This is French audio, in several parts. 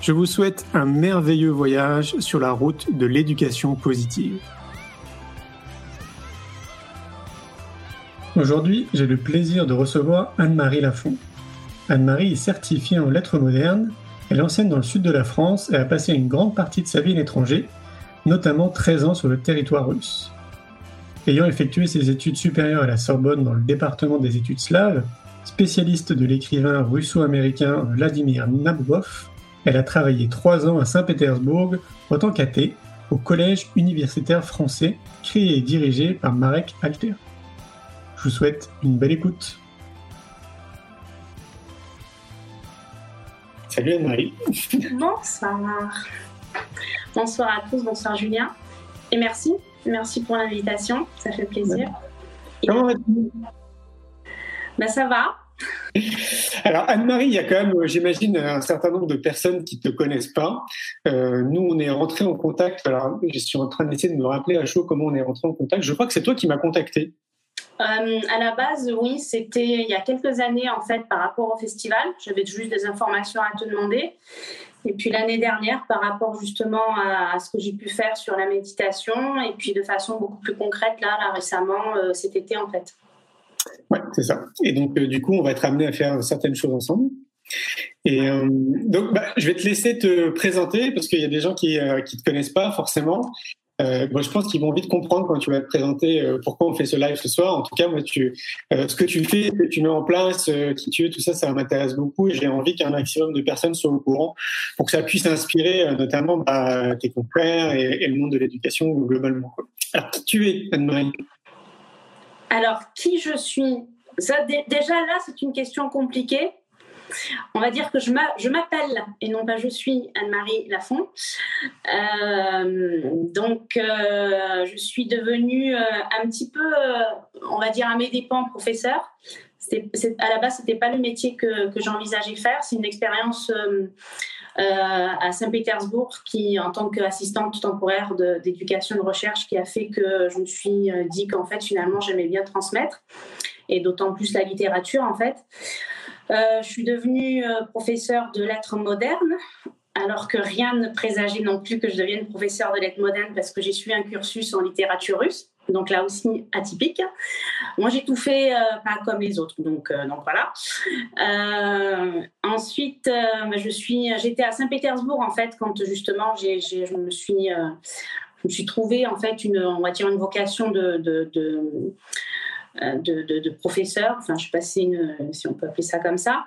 Je vous souhaite un merveilleux voyage sur la route de l'éducation positive. Aujourd'hui, j'ai le plaisir de recevoir Anne-Marie Lafont. Anne-Marie est certifiée en lettres modernes, elle enseigne dans le sud de la France et a passé une grande partie de sa vie à l'étranger, notamment 13 ans sur le territoire russe. Ayant effectué ses études supérieures à la Sorbonne dans le département des études slaves, spécialiste de l'écrivain russo-américain Vladimir Nabokov, elle a travaillé trois ans à Saint-Pétersbourg en tant qu'athée au Collège universitaire français, créé et dirigé par Marek Alter. Je vous souhaite une belle écoute. Salut Anne-Marie. Bonsoir. Bonsoir à tous, bonsoir Julien. Et merci, merci pour l'invitation, ça fait plaisir. Comment vas-tu? Ben, Ça va, alors Anne-Marie, il y a quand même, j'imagine, un certain nombre de personnes qui ne te connaissent pas. Euh, nous, on est rentrés en contact. Alors, je suis en train d'essayer de me rappeler à chaud comment on est rentré en contact. Je crois que c'est toi qui m'as contacté. Euh, à la base, oui, c'était il y a quelques années en fait par rapport au festival. J'avais juste des informations à te demander. Et puis l'année dernière, par rapport justement à, ce que j'ai pu faire sur la méditation, et puis de façon beaucoup plus concrète là, là récemment, euh, cet été en fait. Oui, c'est ça. Et donc, euh, du coup, on va être amené à faire certaines choses ensemble. Et euh, donc, bah, je vais te laisser te présenter parce qu'il y a des gens qui ne euh, te connaissent pas forcément. moi, je pense qu'ils vont vite comprendre quand tu vas te présenter pourquoi on fait ce live ce soir. En tout cas, moi, ce que tu fais, ce que tu mets en place, qui tu es, tout ça, ça m'intéresse beaucoup. Et j'ai envie qu'un maximum de personnes soient au courant pour que ça puisse inspirer notamment bah, tes confrères et, le monde de l'éducation globalement. Alors, qui tu es, Anne-Marie? Alors, qui je suis? Ça, Déjà là, c'est une question compliquée. On va dire que je m'appelle et non pas je suis Anne-Marie Lafont. Euh, donc, euh, je suis devenue euh, un petit peu, on va dire à mes dépens, professeur. à la base, c'était pas le métier que, j'envisageais faire. C'est une expérience à Saint-Pétersbourg, qui, en tant qu'assistante temporaire d'éducation de, recherche, qui a fait que je me suis euh, dit qu'en fait, finalement, j'aimais bien transmettre, et d'autant plus la littérature, en fait. Euh, je suis devenue professeure de lettres modernes, alors que rien ne présageait non plus que je devienne professeure de lettres modernes parce que j'ai suivi un cursus en littérature russe donc là aussi atypique. Moi, j'ai tout fait euh, pas comme les autres, donc, euh, voilà. Euh, ensuite, bah, je suis, j'étais à Saint-Pétersbourg en fait quand justement j'ai, je me suis, je me suis trouvée en fait une, on va dire une vocation de euh, de, de, professeur. Enfin, je suis passée une, si on peut appeler ça comme ça.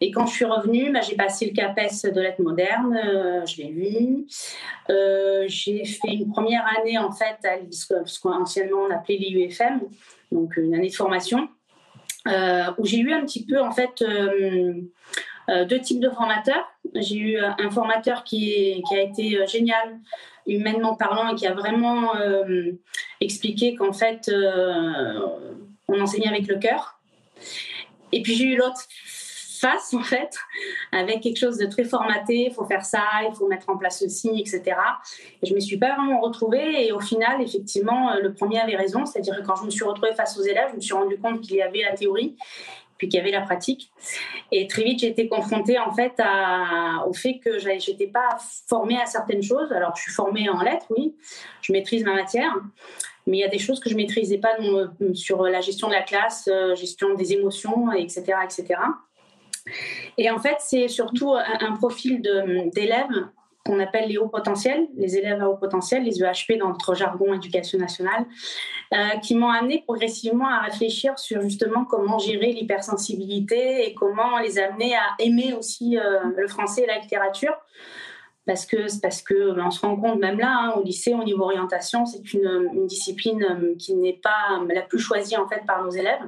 Et quand je suis revenue, bah, j'ai passé le CAPES de lettres modernes, euh, je l'ai. Euh, j'ai fait une première année, en fait, à ce qu'anciennement on appelait l'IUFM, donc une année de formation, où j'ai eu un petit peu, en fait, deux types de formateurs. J'ai eu un formateur qui a été génial, humainement parlant, et qui a vraiment expliqué qu'en fait, on enseignait avec le cœur. Et puis j'ai eu l'autre face, en fait, avec quelque chose de très formaté, il faut faire ça, il faut mettre en place ceci, etc. Et je ne me suis pas vraiment retrouvée. Et au final, effectivement, euh, le premier avait raison, c'est-à-dire que quand je me suis retrouvée face aux élèves, je me suis rendu compte qu'il y avait la théorie, puis qu'il y avait la pratique. Et très vite, j'ai été confrontée en fait au fait que je n'étais pas formée à certaines choses. Alors, je suis formée en lettres, oui, je maîtrise ma matière, mais il y a des choses que je maîtrisais pas sur la gestion de la classe, euh, gestion des émotions, etc., etc. Et en fait, c'est surtout un, profil d'élèves qu'on appelle les hauts potentiels, les élèves à haut potentiel, les EHP dans notre jargon éducation nationale, euh, qui m'ont amené progressivement à réfléchir sur justement comment gérer l'hypersensibilité et comment les amener à aimer aussi euh, le français et la littérature. Parce que, ben, on se rend compte même là, hein, au lycée, au niveau orientation, c'est une, une, discipline euh, qui n'est pas la plus choisie en fait par nos élèves.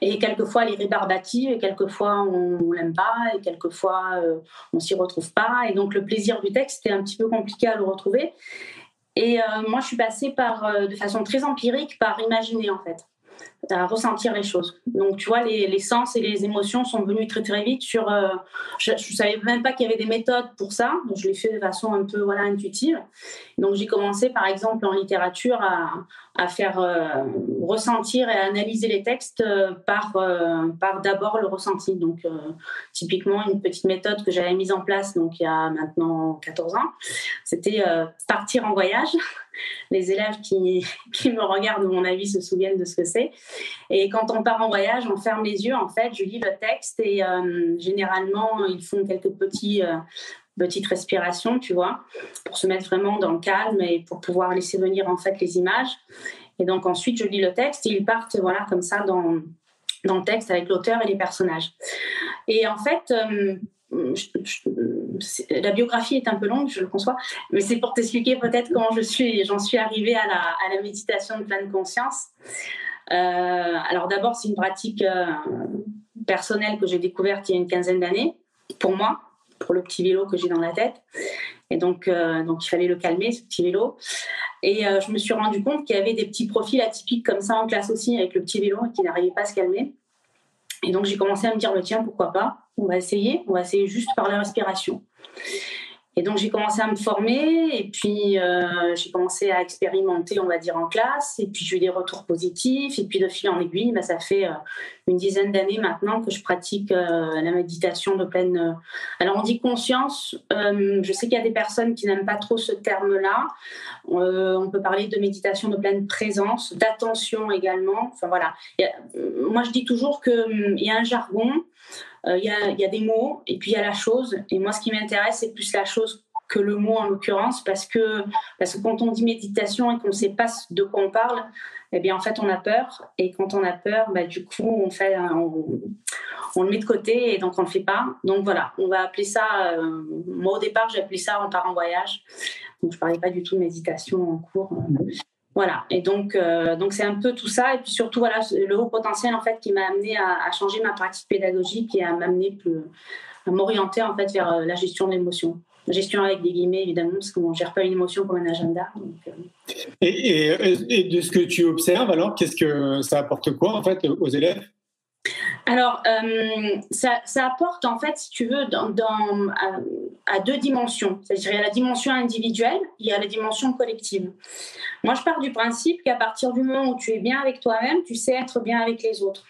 Et quelquefois, elle est rébarbative, et quelquefois, on ne l'aime pas, et quelquefois, euh, on s'y retrouve pas. Et donc, le plaisir du texte, c'était un petit peu compliqué à le retrouver. Et euh, moi, je suis passée par, euh, de façon très empirique par imaginer, en fait à ressentir les choses. Donc, tu vois, les, les, sens et les émotions sont venus très très vite sur. Euh, je ne savais même pas qu'il y avait des méthodes pour ça. Donc, je l'ai fait de façon un peu voilà intuitive. Donc, j'ai commencé par exemple en littérature à, à faire euh, ressentir et analyser les textes euh, par d'abord le ressenti. Donc, typiquement une petite méthode que j'avais mise en place donc il y a maintenant 14 ans, c'était partir en voyage les élèves qui, qui, me regardent, à mon avis, se souviennent de ce que c'est. Et quand on part en voyage, on ferme les yeux, en fait, je lis le texte et euh, généralement, ils font quelques euh, petites respirations, tu vois, pour se mettre vraiment dans le calme et pour pouvoir laisser venir, en fait, les images. Et donc ensuite, je lis le texte et ils partent, voilà, comme ça, dans, dans le texte avec l'auteur et les personnages. Et en fait, euh, la biographie est un peu longue, je le conçois, mais c'est pour t'expliquer peut-être comment je suis, j'en suis arrivée à la, méditation de pleine conscience. Euh, alors d'abord, c'est une pratique euh, personnelle que j'ai découverte il y a une quinzaine d'années, pour moi, pour le petit vélo que j'ai dans la tête. Et donc, euh, donc il fallait le calmer, ce petit vélo. Et je me suis rendu compte qu'il y avait des petits profils atypiques comme ça en classe aussi, avec le petit vélo, et qui n'arrivaient pas à se calmer. Et donc j'ai commencé à me dire, bah, tiens, pourquoi pas? On va essayer, on va essayer juste par la respiration. Et donc j'ai commencé à me former et puis euh, j'ai commencé à expérimenter, on va dire, en classe. Et puis j'ai eu des retours positifs. Et puis de fil en aiguille, bah, ça fait euh, une dizaine d'années maintenant que je pratique euh, la méditation de pleine. Alors on dit conscience. Je sais qu'il y a des personnes qui n'aiment pas trop ce terme-là. on peut parler de méditation de pleine présence, d'attention également. Enfin voilà. Moi je dis toujours qu'il y a un jargon. Il y, a, des mots et puis il y a la chose. Et moi, ce qui m'intéresse, c'est plus la chose que le mot en l'occurrence, parce que, parce que quand on dit méditation et qu'on ne sait pas de quoi on parle, eh bien en fait on a peur. Et quand on a peur, bah, du coup on, le met de côté et donc on ne le fait pas. Donc voilà, on va appeler ça, euh, moi au départ j'ai appelé ça on part en voyage. Donc je ne parlais pas du tout de méditation en cours. Voilà, et donc euh, donc c'est un peu tout ça. Et puis surtout voilà le haut potentiel en fait qui m'a amené à, changer ma pratique pédagogique et à m'amener à m'orienter en fait vers euh, la gestion de l'émotion. Gestion avec des guillemets évidemment parce qu'on ne gère pas une émotion comme un agenda. Euh... et, et, et, de ce que tu observes alors, qu'est-ce que ça apporte quoi en fait aux élèves? Alors, euh, ça, apporte en fait, si tu veux, à, à, deux dimensions. C'est-à-dire, il y a la dimension individuelle, il y a la dimension collective. Moi, je pars du principe qu'à partir du moment où tu es bien avec toi-même, tu sais être bien avec les autres.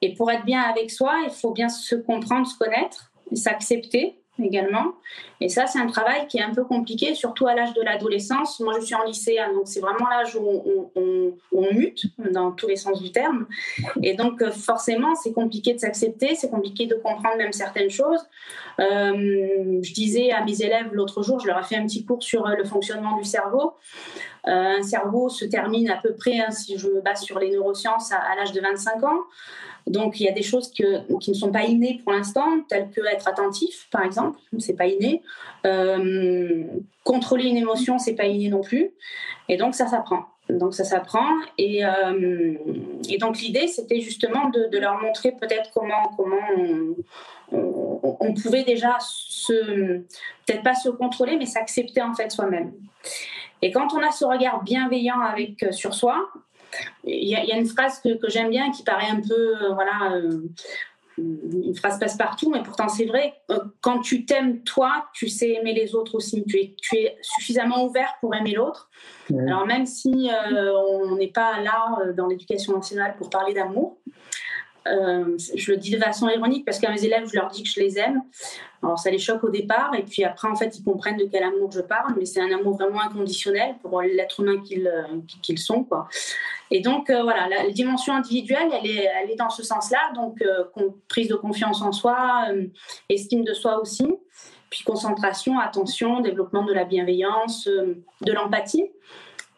Et pour être bien avec soi, il faut bien se comprendre, se connaître, s'accepter également. Et ça, c'est un travail qui est un peu compliqué, surtout à l'âge de l'adolescence. Moi, je suis en lycée, hein, donc c'est vraiment l'âge où on, mute dans tous les sens du terme. Et donc, euh, forcément, c'est compliqué de s'accepter, c'est compliqué de comprendre même certaines choses. Euh, je disais à mes élèves l'autre jour, je leur ai fait un petit cours sur euh, le fonctionnement du cerveau. Un cerveau se termine à peu près, hein, si je me base sur les neurosciences, à l'âge de 25 ans. Donc il y a des choses qui ne sont pas innées pour l'instant, telles que être attentif, par exemple, c'est pas inné. Euh, contrôler une émotion, c'est pas inné non plus. Et donc ça s'apprend. Donc ça s'apprend. Et, euh, donc l'idée, c'était justement de, leur montrer peut-être comment, comment on, pouvait déjà se, peut-être pas se contrôler, mais s'accepter en fait soi-même. Et quand on a ce regard bienveillant avec sur soi, il y, a, il y a une phrase que, que j'aime bien qui paraît un peu, euh, voilà, euh, une phrase passe-partout, mais pourtant c'est vrai. Euh, quand tu t'aimes toi, tu sais aimer les autres aussi. Tu es, tu es suffisamment ouvert pour aimer l'autre. Mmh. Alors même si euh, on n'est pas là dans l'éducation nationale pour parler d'amour, euh, je le dis de façon ironique parce qu'à mes élèves, je leur dis que je les aime. Alors ça les choque au départ et puis après, en fait, ils comprennent de quel amour je parle, mais c'est un amour vraiment inconditionnel pour l'être humain qu'ils euh, qu'ils sont. Quoi. Et donc, euh, voilà, la, dimension individuelle, elle est, elle est dans ce sens-là, donc prise de confiance en soi, estime de soi aussi. puis concentration, attention, développement de la bienveillance, de l'empathie.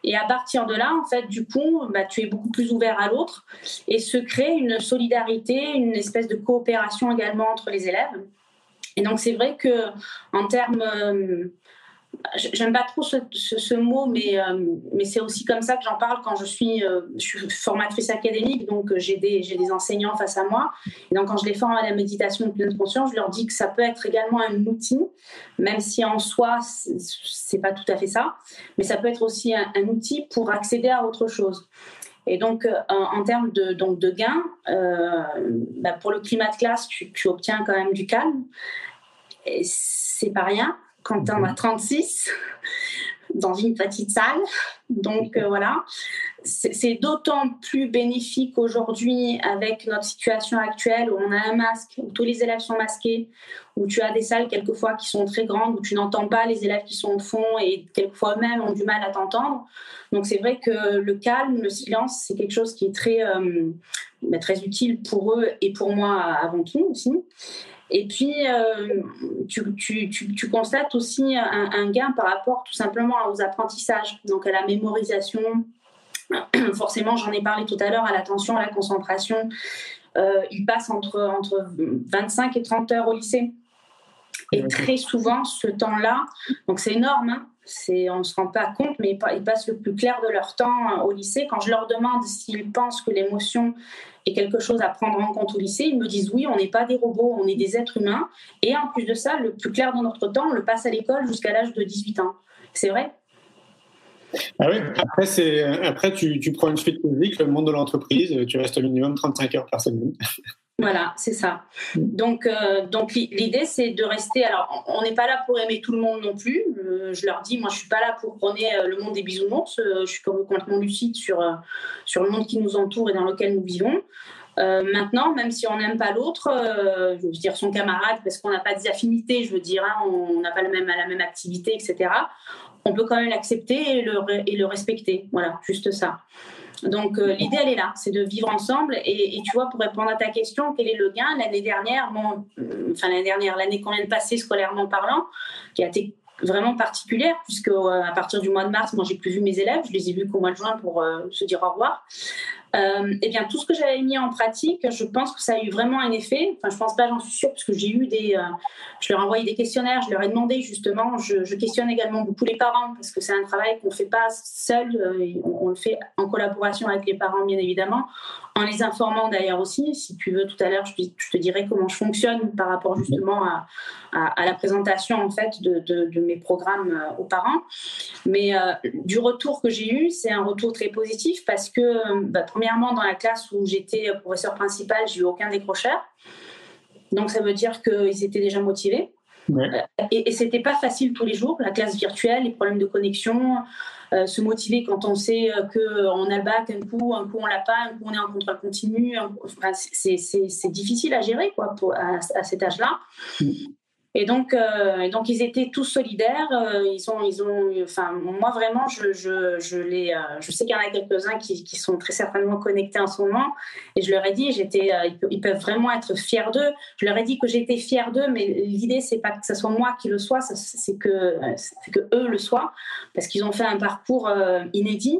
Et à partir de là, en fait, du coup, bah, tu es beaucoup plus ouvert à l'autre et se crée une solidarité, une espèce de coopération également entre les élèves. Et donc, c'est vrai que en termes euh, J'aime pas trop ce, mot, mais, euh, mais c'est aussi comme ça que j'en parle quand je suis, euh, formatrice académique, donc euh, j'ai des, enseignants face à moi. Et donc, quand je les forme à la méditation de pleine conscience, je leur dis que ça peut être également un outil, même si en soi, c'est pas tout à fait ça, mais ça peut être aussi un, outil pour accéder à autre chose. Et donc, en, termes de, donc gains, bah, pour le climat de classe, tu, tu obtiens quand même du calme. Et c'est pas rien quand on a 36 dans une petite salle. Donc euh, voilà, c'est d'autant plus bénéfique aujourd'hui avec notre situation actuelle où on a un masque, où tous les élèves sont masqués, où tu as des salles quelquefois qui sont très grandes, où tu n'entends pas les élèves qui sont au fond et quelquefois eux-mêmes ont du mal à t'entendre. Donc c'est vrai que le calme, le silence, c'est quelque chose qui est très, euh, bah, très utile pour eux et pour moi avant tout aussi. Et puis, euh, tu, constates aussi un, gain par rapport tout simplement aux apprentissages, donc à la mémorisation. Forcément, j'en ai parlé tout à l'heure, à l'attention, à la concentration. Euh, ils passent entre, entre 25 et 30 heures au lycée. Et très souvent, ce temps-là, donc c'est énorme, hein, on ne se rend pas compte, mais ils passent le plus clair de leur temps au lycée. Quand je leur demande s'ils pensent que l'émotion est quelque chose à prendre en compte au lycée, ils me disent oui, on n'est pas des robots, on est des êtres humains. Et en plus de ça, le plus clair de notre temps, on le passe à l'école jusqu'à l'âge de 18 ans. C'est vrai? Ah oui, après, après tu, tu prends une suite physique, le monde de l'entreprise, tu restes au minimum 35 heures par semaine. Voilà, c'est ça. Donc, euh, donc l'idée, c'est de rester. Alors, on n'est pas là pour aimer tout le monde non plus. Euh, je leur dis, moi, je suis pas là pour prôner euh, le monde des bisounours. je suis complètement lucide sur sur le monde qui nous entoure et dans lequel nous vivons. maintenant, même si on n'aime pas l'autre, je veux dire son camarade, parce qu'on n'a pas des affinités, je veux dire, hein, on n'a pas le même, la même activité, etc. On peut quand même l'accepter et le, et le respecter. Voilà, juste ça. Donc euh, l'idée, elle est là, c'est de vivre ensemble. Et, tu vois, pour répondre à ta question, quel est le gain L'année dernière, bon, euh, enfin l'année dernière, l'année qu'on vient de passer scolairement parlant, qui a été vraiment particulière, puisque euh, à partir du mois de mars, moi, j'ai plus vu mes élèves, je les ai vus qu'au mois de juin pour se dire au revoir. Euh, eh bien, tout ce que j'avais mis en pratique, je pense que ça a eu vraiment un effet. Enfin, je pense pas, j'en suis sûre, parce que j'ai eu des. Euh, je leur ai envoyé des questionnaires, je leur ai demandé justement. Je, questionne également beaucoup les parents, parce que c'est un travail qu'on ne fait pas seul, euh, on, le fait en collaboration avec les parents, bien évidemment, en les informant d'ailleurs aussi. Si tu veux, tout à l'heure, je, te dirai comment je fonctionne par rapport justement à, à, la présentation en fait de, de, mes programmes aux parents. Mais du retour que j'ai eu, c'est un retour très positif parce que, bah, premièrement, dans la classe où j'étais professeur principal, j'ai eu aucun décrocheur. Donc, ça veut dire qu'ils étaient déjà motivés. Euh, et, et c'était pas facile tous les jours, la classe virtuelle, les problèmes de connexion, euh, se motiver quand on sait euh, qu'on a le bac un coup, un coup on l'a pas, un coup on est en contrôle continu. c'est difficile à gérer quoi, à, à, cet âge-là. Mm. Et donc, euh, donc ils étaient tous solidaires. Euh, ils ont, ils ont, enfin, moi vraiment, je, je, je euh, je sais qu'il y en a quelques-uns qui, qui, sont très certainement connectés en ce moment. Et je leur ai dit, j'étais, ils peuvent vraiment être fiers d'eux. Je leur ai dit que j'étais fière d'eux, mais l'idée c'est pas que ce soit moi qui le soit, c'est que, que eux le soient, parce qu'ils ont fait un parcours inédit.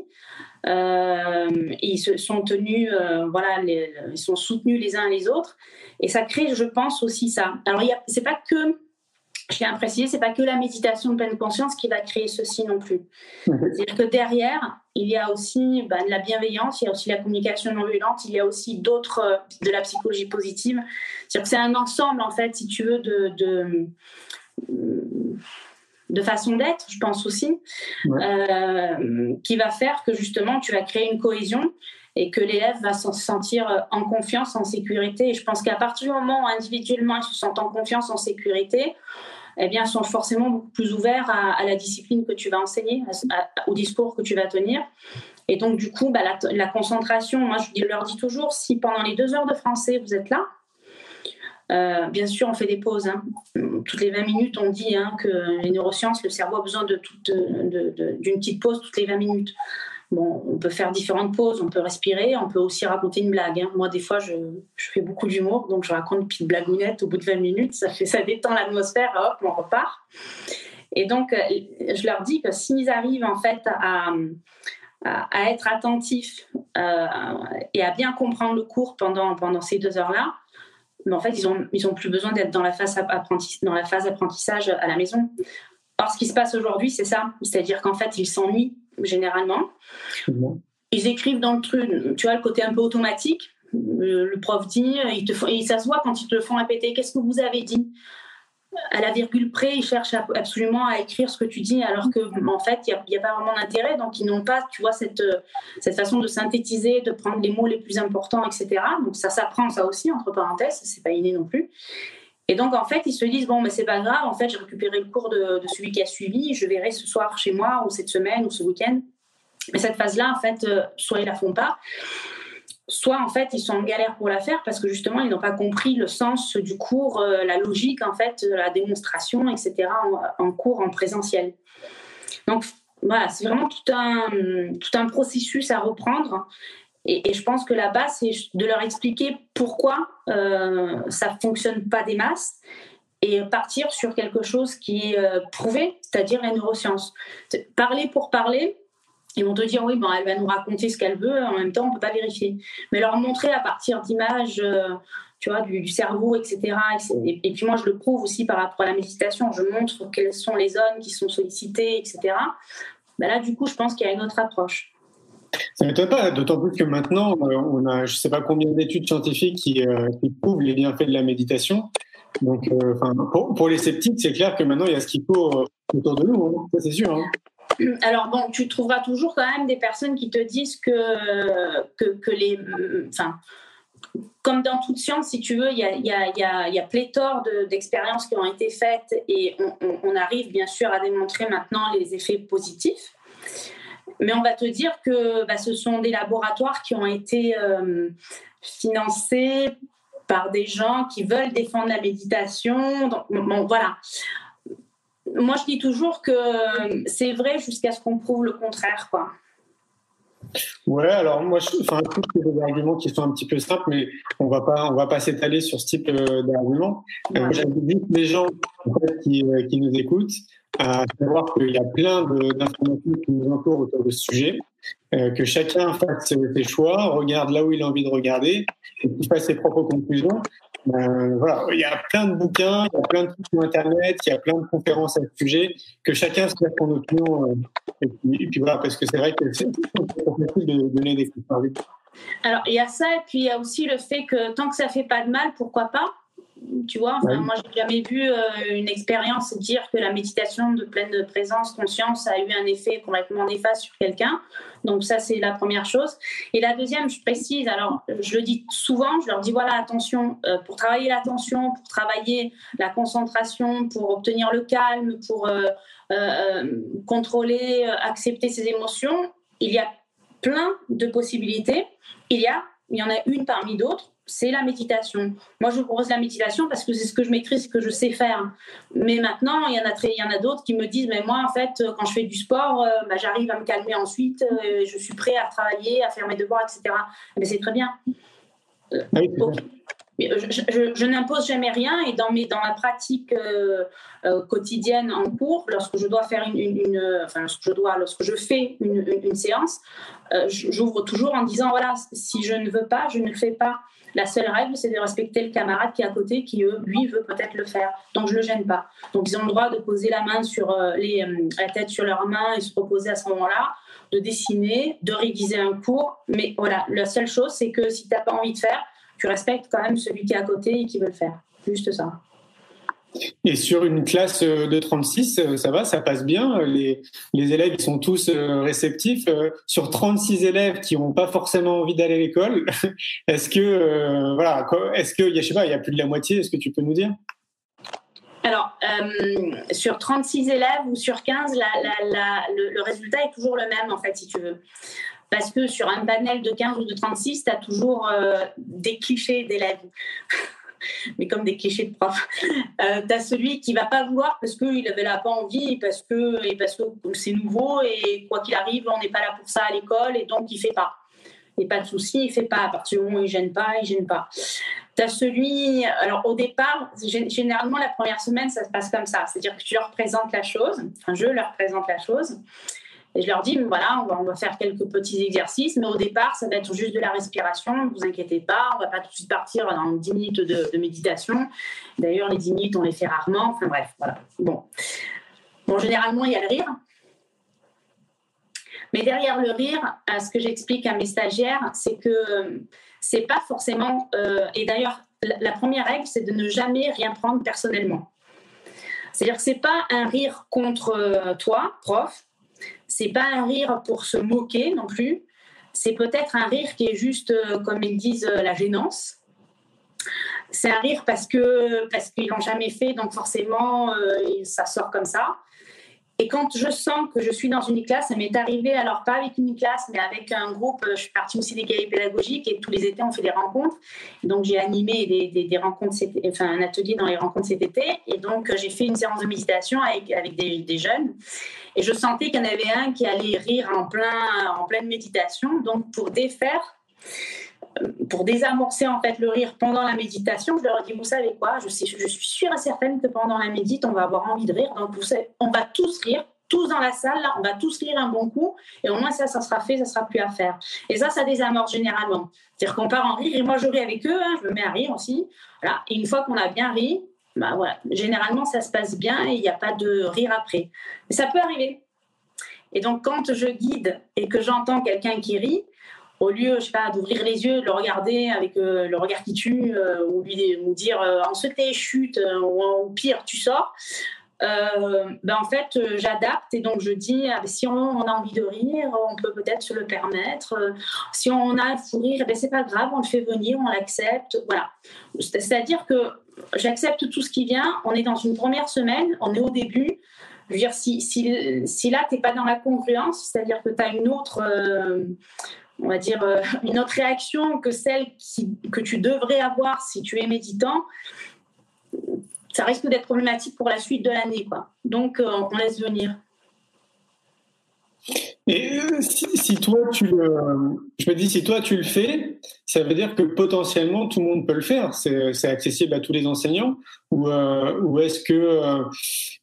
ils se sont tenus, voilà, ils sont soutenus les uns les autres, et ça crée, je pense aussi ça. Alors, c'est pas que je tiens à préciser, c'est pas que la méditation de pleine conscience qui va créer ceci non plus. Mhm. C'est-à-dire que derrière, il y a aussi bah, de la bienveillance, il y a aussi la communication non violente, il y a aussi d'autres euh, de la psychologie positive. C'est-à-dire que c'est un ensemble, en fait, si tu veux, de, de, de façon d'être, je pense aussi, euh, qui va faire que justement, tu vas créer une cohésion et que l'élève va se sentir en confiance, en sécurité. Et je pense qu'à partir du moment où individuellement ils se sentent en confiance, en sécurité, eh bien, sont forcément beaucoup plus ouverts à, la discipline que tu vas enseigner, au discours que tu vas tenir. Et donc, du coup, bah, la, concentration, moi, je leur dis toujours, si pendant les deux heures de français, vous êtes là, euh, bien sûr, on fait des pauses. Hein. Toutes les 20 minutes, on dit hein, que les neurosciences, le cerveau a besoin d'une de, petite pause toutes les 20 minutes. Bon, on peut faire différentes pauses, on peut respirer, on peut aussi raconter une blague. Hein. Moi, des fois, je, fais beaucoup d'humour, donc je raconte une petite blagounette au bout de 20 minutes, ça, fait, ça détend l'atmosphère, hop, on repart. Et donc, euh, je leur dis que s'ils arrivent en fait à, à, être attentifs euh, et à bien comprendre le cours pendant, pendant ces deux heures-là, mais en fait, ils n'ont ils ont plus besoin d'être dans, la phase dans la phase apprentissage à la maison. Or, ce qui se passe aujourd'hui, c'est ça. C'est-à-dire qu'en fait, ils s'ennuient généralement. Ils écrivent dans le truc, tu vois, le côté un peu automatique. Le, prof dit, ils te font, et ça se voit quand ils te le font répéter, qu'est-ce que vous avez dit? À la virgule près, ils cherchent absolument à écrire ce que tu dis, alors que en fait, il n'y a, pas vraiment d'intérêt. Donc, ils n'ont pas, tu vois, cette, cette façon de synthétiser, de prendre les mots les plus importants, etc. Donc, ça s'apprend, ça aussi, entre parenthèses, c'est pas inné non plus. Et donc, en fait, ils se disent, bon, mais c'est pas grave, en fait, j'ai récupéré le cours de, celui qui a suivi, je verrai ce soir chez moi, ou cette semaine, ou ce week-end. Mais cette phase-là, en fait, euh, soit ils la font pas, soit en fait ils sont en galère pour la faire parce que justement ils n'ont pas compris le sens du cours, euh, la logique en fait, la démonstration, etc. en, cours en présentiel. Donc voilà, c'est vraiment tout un, tout un processus à reprendre. Et, je pense que la base, c'est de leur expliquer pourquoi euh, ça ne fonctionne pas des masses et partir sur quelque chose qui est euh, prouvé, c'est-à-dire les neurosciences. Parler pour parler, ils vont te dire oui, bon, elle va nous raconter ce qu'elle veut, en même temps, on peut pas vérifier. Mais leur montrer à partir d'images, euh, tu vois, du, cerveau, etc. Et, puis moi, je le prouve aussi par rapport à la méditation. Je montre quelles sont les zones qui sont sollicitées, etc. Ben là, du coup, je pense qu'il y a une autre approche. Ça ne m'étonne pas, d'autant plus que maintenant, euh, on a je ne sais pas combien d'études scientifiques qui, euh, qui, prouvent les bienfaits de la méditation. Donc, pour, pour, les sceptiques, c'est clair que maintenant, il y a ce qu'il faut autour de nous, hein. c'est sûr. Hein. Alors bon, tu trouveras toujours quand même des personnes qui te disent que, que, les... Enfin, comme dans toute science, si tu veux, il y a, y a, y a pléthore d'expériences qui ont été faites et on, arrive bien sûr à démontrer maintenant les effets positifs. Mais on va te dire que bah, ce sont des laboratoires qui ont été euh, financés par des gens qui veulent défendre la méditation. Donc, bon, voilà moi, je dis toujours que c'est vrai jusqu'à ce qu'on prouve le contraire, quoi. Ouais, alors moi, je, enfin, je trouve que des arguments qui sont un petit peu simples, mais on va pas, on va pas s'étaler sur ce type euh, d'arguments. Euh, J'invite les gens qui, euh, qui, nous écoutent à savoir qu'il y a plein d'informations qui nous entourent autour de ce sujet, euh, que chacun fasse ses choix, regarde là où il a envie de regarder, et qu'il fasse ses propres conclusions. Euh, voilà, il y a plein de bouquins, il y a plein de trucs sur Internet, il y a plein de conférences à ce sujet, que chacun se fasse son opinion. Euh, et, puis, voilà, parce que c'est vrai que c'est facile de donner des conseils. Alors, il y a ça, et puis il y a aussi le fait que tant que ça fait pas de mal, pourquoi pas? Tu vois, enfin, moi, j'ai jamais vu euh, une expérience dire que la méditation de pleine présence, conscience, a eu un effet complètement néfaste sur quelqu'un. Donc ça, c'est la première chose. Et la deuxième, je précise, alors je le dis souvent, je leur dis, voilà, attention, euh, pour travailler l'attention, pour travailler la concentration, pour obtenir le calme, pour euh, contrôler, accepter ses émotions, il y a plein de possibilités. Il y a, il y en a une parmi d'autres c'est la méditation. Moi, je vous propose la méditation parce que c'est ce que je maîtrise, ce que je sais faire. Mais maintenant, il y en a, il y en a d'autres qui me disent, mais moi, en fait, quand je fais du sport, euh, bah, j'arrive à me calmer ensuite, euh, je suis prêt à travailler, à faire mes devoirs, etc. Mais c'est très bien. Euh, ah je, n'impose jamais rien et dans, mes, dans la pratique quotidienne en cours, lorsque je dois faire une, enfin, lorsque je dois, lorsque je fais une, une séance, j'ouvre toujours en disant voilà, si je ne veux pas, je ne le fais pas. La seule règle, c'est de respecter le camarade qui est à côté, qui lui veut peut-être le faire. Donc je le gêne pas. Donc ils ont le droit de poser la main sur euh, euh, la tête sur leur main et se reposer à ce moment-là, de dessiner, de réviser un cours. Mais voilà, la seule chose, c'est que si tu n'as pas envie de faire, tu respectes quand même celui qui est à côté et qui veut le faire. Juste ça. Et sur une classe euh, de 36, euh, ça va, ça passe bien. Les, élèves, sont tous euh, réceptifs. Sur 36 élèves qui n'ont pas forcément envie d'aller à l'école, est-ce que, voilà, est-ce que, je sais pas, il y a plus de la moitié Est-ce que tu peux nous dire? Alors, sur 36 élèves ou sur 15, le, le, résultat est toujours le même, en fait, si tu veux. Parce que sur un panel de 15 ou de 36, tu as toujours des clichés d'élèves. Mais comme des clichés de prof. Euh, tu as celui qui va pas vouloir parce qu'il n'avait là pas envie, parce que, et parce que c'est nouveau, et quoi qu'il arrive, on n'est pas là pour ça à l'école, et donc il fait pas. Et pas de souci, il fait pas. À partir du moment où il gêne pas, il gêne pas. Tu as celui, alors au départ, généralement la première semaine, ça se passe comme ça. C'est-à-dire que tu leur présentes la chose, enfin je leur présente la chose. Et je leur dis, voilà, on va, on va, faire quelques petits exercices, mais au départ, ça va être juste de la respiration, ne vous inquiétez pas, on ne va pas tout de suite partir dans 10 minutes de, méditation. D'ailleurs, les 10 minutes, on les fait rarement. Enfin bref, voilà. Bon. Bon, généralement, il y a le rire. Mais derrière le rire, euh, ce que j'explique à mes stagiaires, c'est que euh, c'est pas forcément. Euh, et d'ailleurs, la, première règle, c'est de ne jamais rien prendre personnellement. C'est-à-dire que c'est pas un rire contre toi, prof, c'est pas un rire pour se moquer non plus. C'est peut-être un rire qui est juste, euh, comme ils disent, euh, la gênance. C'est un rire parce que parce qu'ils l'ont jamais fait, donc forcément euh, ça sort comme ça. Et quand je sens que je suis dans une classe, ça m'est arrivé, alors pas avec une classe, mais avec un groupe, je suis partie aussi des cahiers pédagogiques et tous les étés on fait des rencontres. Donc j'ai animé des, rencontres, enfin un atelier dans les rencontres cet été. Et donc j'ai fait une séance de méditation avec, avec des, des jeunes. Et je sentais qu'il y en avait un qui allait rire en, plein, en pleine méditation. Donc pour défaire, pour désamorcer en fait le rire pendant la méditation, je leur ai dit, vous savez quoi, je, suis sûre et certaine que pendant la médite, on va avoir envie de rire. Donc, on va tous rire, tous dans la salle, on va tous rire un bon coup, et au moins ça, ça sera fait, ça sera plus à faire. Et ça, ça désamorce généralement. C'est-à-dire qu'on part en rire, et moi je ris avec eux, hein, je me mets à rire aussi. Et une fois qu'on a bien ri, bah généralement ça se passe bien et il n'y a pas de rire après. Mais ça peut arriver. Et donc quand je guide et que j'entends quelqu'un qui rit, au lieu, je sais pas, d'ouvrir les yeux, de le regarder avec euh, le regard qui tue, euh, ou lui ou dire euh, ensuite chute, ou, pire, tu sors. ben en fait, j'adapte et donc je dis ah, ben, si on, a envie de rire, on peut peut-être se le permettre. si on a un fou rire, eh ben c'est pas grave, on le fait venir, on l'accepte. Voilà. C'est-à-dire que j'accepte tout ce qui vient. On est dans une première semaine, on est au début. Dire, si, si, si là, tu n'es pas dans la congruence, c'est-à-dire que tu as une autre, on va dire, euh, une autre réaction que celle que tu devrais avoir si tu es méditant, ça risque d'être problématique pour la suite de l'année. Quoi. Donc, euh, on laisse venir. Et euh, si, toi tu le, je me dis si toi tu le fais, ça veut dire que potentiellement tout le monde peut le faire. C'est accessible à tous les enseignants ou, ou est-ce que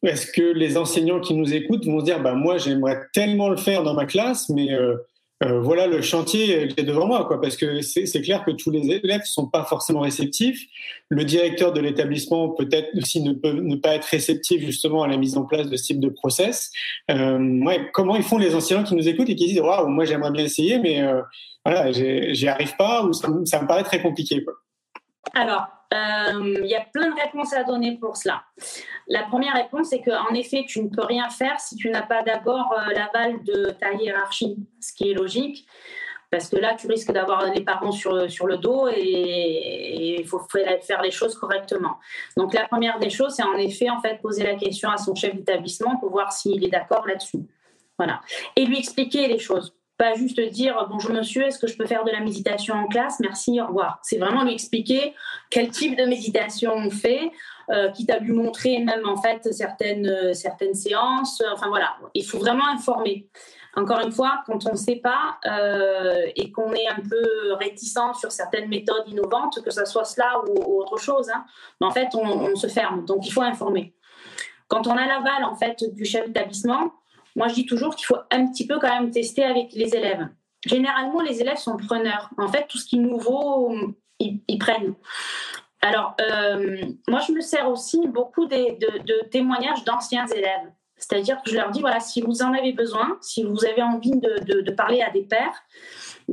est-ce que les enseignants qui nous écoutent vont se dire bah moi j'aimerais tellement le faire dans ma classe mais euh, voilà le chantier qui est devant moi, quoi, parce que c'est clair que tous les élèves sont pas forcément réceptifs. Le directeur de l'établissement peut-être aussi ne peut ne pas être réceptif justement à la mise en place de ce type de process. Euh, ouais, comment ils font les enseignants qui nous écoutent et qui disent waouh, moi j'aimerais bien essayer, mais euh, voilà, j'y arrive pas ou ça, ça, me paraît très compliqué. Quoi. Alors, euh, il y a plein de réponses à donner pour cela. La première réponse, c'est qu'en effet, tu ne peux rien faire si tu n'as pas d'abord euh, l'aval de ta hiérarchie, ce qui est logique, parce que là, tu risques d'avoir les parents sur, sur le dos et il faut faire les choses correctement. Donc, la première des choses, c'est en effet, en fait, poser la question à son chef d'établissement pour voir s'il est d'accord là-dessus. Voilà. Et lui expliquer les choses pas juste dire bonjour monsieur, est-ce que je peux faire de la méditation en classe? Merci, au revoir. C'est vraiment lui expliquer quel type de méditation on fait, euh, quitte à lui montrer même en fait certaines, euh, certaines séances. Enfin voilà, il faut vraiment informer. Encore une fois, quand on ne sait pas euh, et qu'on est un peu réticent sur certaines méthodes innovantes, que ce soit cela ou, autre chose, hein, en fait, on, se ferme. Donc, il faut informer. Quand on a l'aval en fait du chef d'établissement, moi, je dis toujours qu'il faut un petit peu quand même tester avec les élèves. Généralement, les élèves sont preneurs. En fait, tout ce qui est nouveau, ils, prennent. Alors, euh, moi, je me sers aussi beaucoup de, témoignages d'anciens élèves. C'est-à-dire que je leur dis, voilà, si vous en avez besoin, si vous avez envie de, parler à des pères,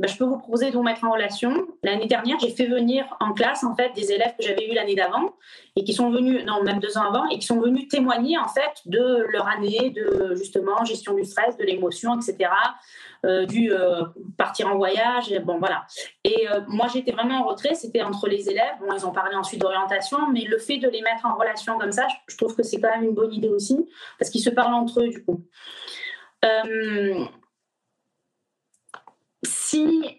ben, je peux vous proposer de vous mettre en relation. L'année dernière, j'ai fait venir en classe en fait des élèves que j'avais eu l'année d'avant et qui sont venus, non même deux ans avant, et qui sont venus témoigner en fait de leur année de justement gestion du stress, de l'émotion, etc. Euh, du euh, partir en voyage, bon voilà. Et euh, moi j'étais vraiment en retrait, c'était entre les élèves. Bon, ils ont parlé ensuite d'orientation, mais le fait de les mettre en relation comme ça, je, trouve que c'est quand même une bonne idée aussi parce qu'ils se parlent entre eux du coup. Si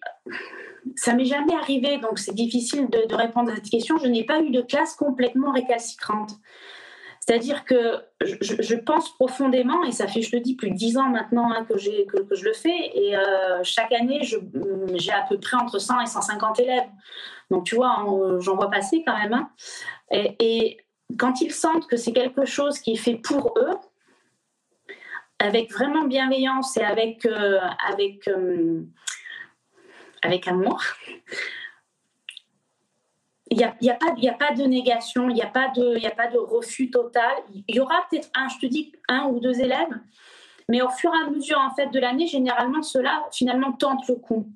ça m'est jamais arrivé, donc c'est difficile de, répondre à cette question, je n'ai pas eu de classe complètement récalcitrante. C'est-à-dire que je, pense profondément, et ça fait, je te dis, plus de dix ans maintenant hein, que, que, je le fais, et euh, chaque année, j'ai à peu près entre 100 et 150 élèves. Donc, tu vois, j'en vois passer quand même. Hein. Et, quand ils sentent que c'est quelque chose qui est fait pour eux, avec vraiment bienveillance et avec, euh, avec, euh, avec amour, il n'y a, y a, pas, a pas de négation, il n'y a, pas de, a pas de refus total. Il y aura peut-être un, je te dis, un ou deux élèves, mais au fur et à mesure en fait de l'année, généralement, ceux-là, finalement, tentent le coup.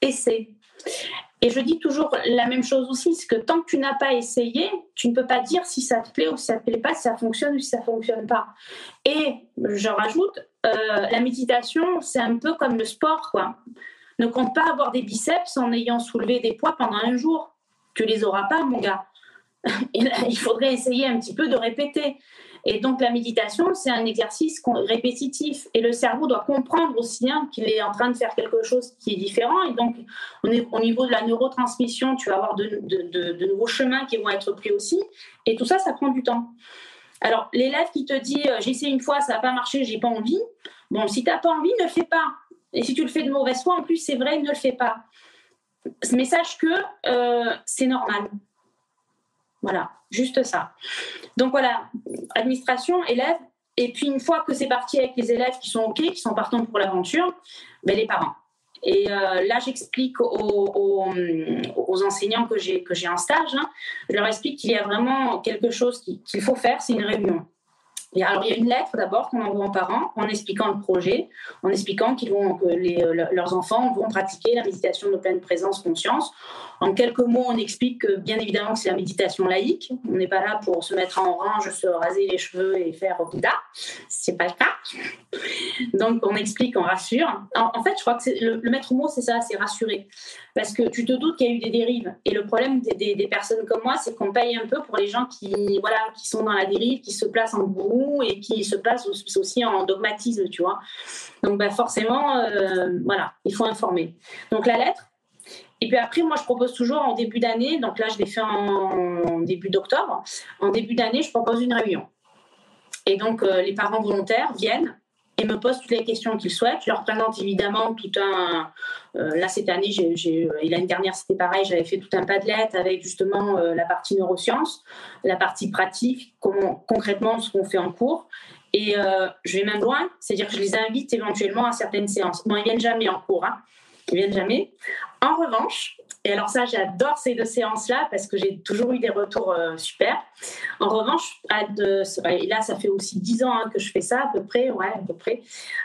Essaie. Et je dis toujours la même chose aussi, c'est que tant que tu n'as pas essayé, tu ne peux pas dire si ça te plaît ou si ça ne te plaît pas, si ça fonctionne ou si ça ne fonctionne pas. Et je rajoute, euh, la méditation, c'est un peu comme le sport, quoi. Ne compte pas avoir des biceps en ayant soulevé des poids pendant un jour. Tu les auras pas, mon gars. il faudrait essayer un petit peu de répéter. Et donc la méditation, c'est un exercice répétitif. Et le cerveau doit comprendre aussi hein, qu'il est en train de faire quelque chose qui est différent. Et donc on est, au niveau de la neurotransmission, tu vas avoir de, nouveaux chemins qui vont être pris aussi. Et tout ça, ça prend du temps. Alors l'élève qui te dit euh, j'ai essayé une fois, ça n'a pas marché, j'ai pas envie. Bon, si tu n'as pas envie, ne fais pas. Et si tu le fais de mauvaise foi, en plus, c'est vrai, ne le fais pas. Mais sache que euh, c'est normal. Voilà, juste ça. Donc voilà, administration, élèves, et puis une fois que c'est parti avec les élèves qui sont OK, qui sont partants pour l'aventure, ben, les parents. Et euh, là, j'explique aux, enseignants que j'ai en stage, hein, je leur explique qu'il y a vraiment quelque chose qu'il faut faire, c'est une réunion alors, il y a une lettre d'abord qu'on envoie aux parents en expliquant le projet, en expliquant qu'ils vont, que les, leurs enfants vont pratiquer la méditation de pleine présence conscience. En quelques mots, on explique que bien évidemment c'est la méditation laïque. On n'est pas là pour se mettre en range, se raser les cheveux et faire Bouddha. C'est pas le cas. Donc on explique, on rassure. En, fait, je crois que le, maître mot, c'est ça, c'est rassurer. Parce que tu te doutes qu'il y a eu des dérives. Et le problème des, des, personnes comme moi, c'est qu'on paye un peu pour les gens qui, voilà, qui sont dans la dérive, qui se placent en gourou et qui se placent aussi en dogmatisme, tu vois. Donc bah, forcément, euh, voilà, il faut informer. Donc la lettre. Et puis après, moi, je propose toujours en début d'année, donc là, je l'ai fait en, début d'octobre, en début d'année, je propose une réunion. Et donc, euh, les parents volontaires viennent et me posent toutes les questions qu'ils souhaitent. Je leur présente évidemment tout un. Euh, là, cette année, j'ai, et l'année dernière, c'était pareil, j'avais fait tout un padlet avec justement euh, la partie neurosciences, la partie pratique, comment, concrètement ce qu'on fait en cours. Et euh, je vais même loin, c'est-à-dire que je les invite éventuellement à certaines séances. Bon, ils viennent jamais en cours, hein. Ils viennent jamais. En revanche, et alors ça, j'adore ces deux séances-là parce que j'ai toujours eu des retours euh, super. En revanche, et là, ça fait aussi dix ans hein, que je fais ça à peu près, ouais, à peu près.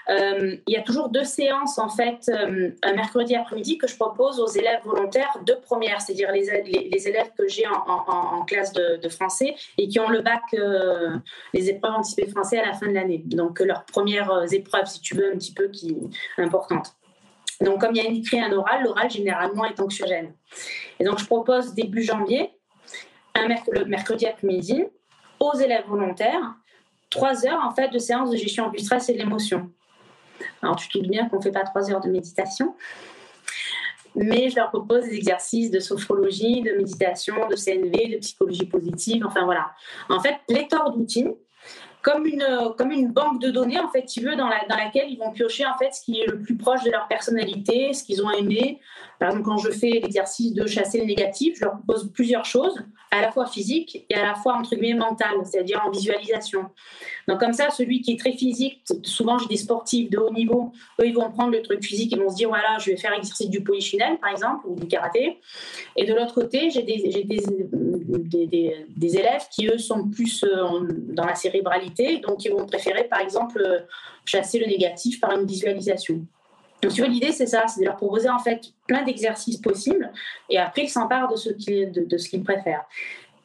Euh, il y a toujours deux séances en fait, euh, un mercredi après-midi que je propose aux élèves volontaires de première, c'est-à-dire les, élèves que j'ai en, classe de, de, français et qui ont le bac, les épreuves anticipées français à la fin de l'année. Donc leurs premières épreuves, si tu veux, un petit peu qui importantes. Donc, comme il y a écrit un oral, l'oral généralement est anxiogène. Et donc, je propose début janvier, un le mercredi après-midi, aux élèves volontaires, trois heures en fait de séance de gestion du stress et de l'émotion. Alors, tu te doutes bien qu'on ne fait pas trois heures de méditation, mais je leur propose des exercices de sophrologie, de méditation, de CNV, de psychologie positive, enfin voilà. En fait, lecteur d'outils comme une, comme une banque de données, en fait, tu veux, dans, la, dans laquelle ils vont piocher en fait ce qui est le plus proche de leur personnalité, ce qu'ils ont aimé. Par exemple, quand je fais l'exercice de chasser le négatif, je leur propose plusieurs choses, à la fois physique et à la fois entre guillemets mentale, c'est-à-dire en visualisation. Donc comme ça, celui qui est très physique, souvent j'ai des sportifs de haut niveau, eux ils vont prendre le truc physique, ils vont se dire voilà, je vais faire l'exercice du polychinelle par exemple ou du karaté. Et de l'autre côté, j'ai des, des, des, des, élèves qui eux sont plus euh, dans la cérébralité, donc ils vont préférer par exemple euh, chasser le négatif par une visualisation. Donc, tu vois, l'idée, c'est ça, c'est de leur proposer en fait plein d'exercices possibles et après, ils s'emparent de ce qu'ils préfèrent.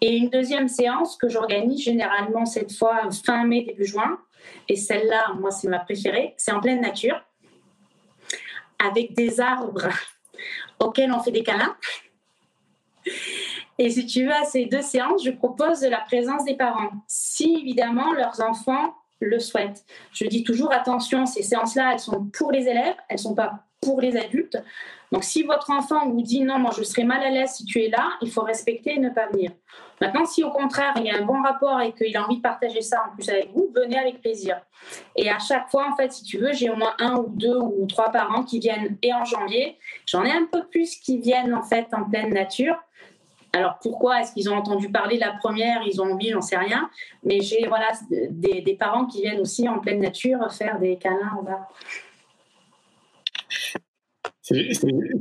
Et une deuxième séance que j'organise généralement cette fois fin mai, début juin, et celle-là, moi, c'est ma préférée, c'est en pleine nature, avec des arbres auxquels on fait des câlins. Et si tu veux, à ces deux séances, je propose la présence des parents. Si évidemment leurs enfants le souhaitent. Je dis toujours attention, ces séances-là, elles sont pour les élèves, elles sont pas pour les adultes. Donc, si votre enfant vous dit non, moi je serai mal à l'aise si tu es là, il faut respecter et ne pas venir. Maintenant, si au contraire il y a un bon rapport et qu'il a envie de partager ça en plus avec vous, venez avec plaisir. Et à chaque fois, en fait, si tu veux, j'ai au moins un ou deux ou trois parents qui viennent et en janvier. J'en ai un peu plus qui viennent en fait en pleine nature. Alors pourquoi Est-ce qu'ils ont entendu parler la première? Ils ont envie, j'en sais rien. Mais j'ai voilà des, parents qui viennent aussi en pleine nature faire des câlins en bas. C'est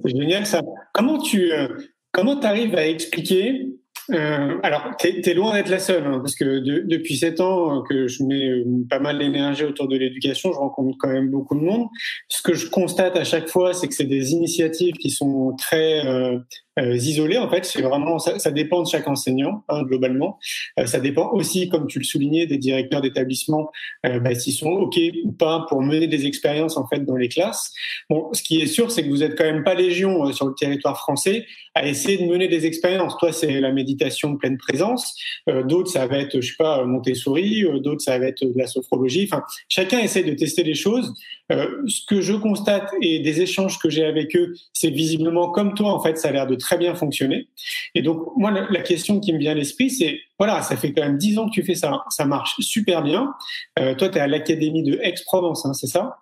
génial ça. Comment tu euh, comment arrives à expliquer euh, alors, tu es, loin d'être la seule, hein, parce que depuis sept ans que je mets euh, pas mal d'énergie autour de l'éducation, je rencontre quand même beaucoup de monde. Ce que je constate à chaque fois, c'est que c'est des initiatives qui sont très euh, isolé. En fait, c'est vraiment ça, ça, dépend de chaque enseignant hein, globalement. Euh, ça dépend aussi, comme tu le soulignais, des directeurs d'établissement, euh, bah, s'ils sont ok ou pas pour mener des expériences en fait dans les classes. Bon, ce qui est sûr, c'est que vous êtes quand même pas légion euh, sur le territoire français à essayer de mener des expériences. Toi, c'est la méditation pleine présence. Euh, d'autres, ça va être, je sais pas, Montessori. D'autres, ça va être de la sophrologie. Enfin, chacun essaie de tester les choses. ce que je constate et des échanges que j'ai avec eux, c'est visiblement comme toi, en fait, ça a l'air de très bien fonctionner. Et donc, moi, la, question qui me vient à l'esprit, c'est, voilà, ça fait quand même dix ans que tu fais ça, ça marche super bien. Euh, toi, tu es à l'Académie de Aix-Provence, hein, c'est ça?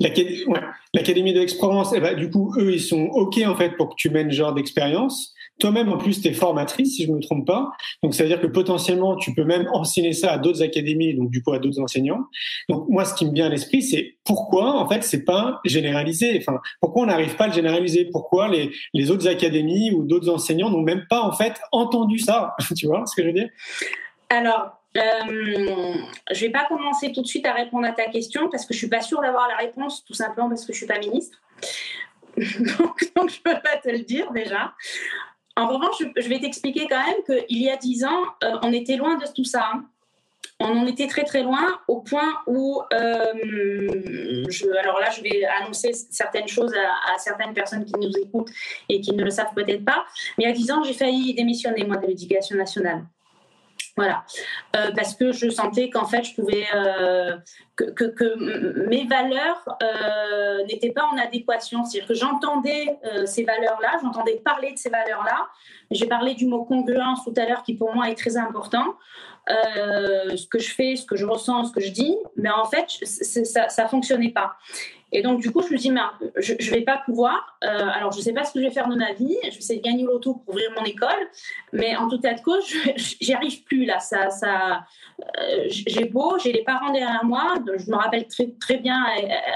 L'Académie de Aix-Provence, eh ben, du coup, eux, ils sont OK en fait pour que tu mènes ce genre d'expérience. Toi-même, en plus, tu es formatrice, si je ne me trompe pas. Donc, ça veut dire que potentiellement, tu peux même enseigner ça à d'autres académies, donc du coup à d'autres enseignants. Donc, moi, ce qui me vient à l'esprit, c'est pourquoi, en fait, c'est pas généralisé? Enfin, pourquoi on n'arrive pas à le généraliser? Pourquoi les, les autres académies ou d'autres enseignants n'ont même pas, en fait, entendu ça? Tu vois ce que je veux dire? Alors, euh, je vais pas commencer tout de suite à répondre à ta question parce que je suis pas sûre d'avoir la réponse, tout simplement parce que je suis pas ministre. donc, donc, je peux pas te le dire déjà. En revanche, je vais t'expliquer quand même qu'il y a dix ans, euh, on était loin de tout ça. Hein. On en était très très loin au point où, euh, je, alors là, je vais annoncer certaines choses à, certaines personnes qui nous écoutent et qui ne le savent peut-être pas. Mais il y a dix ans, j'ai failli démissionner moi de l'éducation nationale. Voilà, euh, parce que je sentais qu'en fait, je pouvais que, que, mes valeurs n'étaient pas en adéquation. C'est-à-dire que j'entendais ces valeurs-là, j'entendais parler de ces valeurs-là, j'ai parlé du mot congruence tout à l'heure qui pour moi est très important. Euh, ce que je fais, ce que je ressens, ce que je dis, mais en fait, ça ne fonctionnait pas. Et donc, du coup, je me dis, je ne vais pas pouvoir. Euh, alors, je ne sais pas ce que je vais faire de ma vie. Je vais essayer de gagner l'auto pour ouvrir mon école. Mais en tout cas de cause, j'y arrive plus là. Ça, euh, j'ai beau, j'ai les parents derrière moi. Je me rappelle très, très bien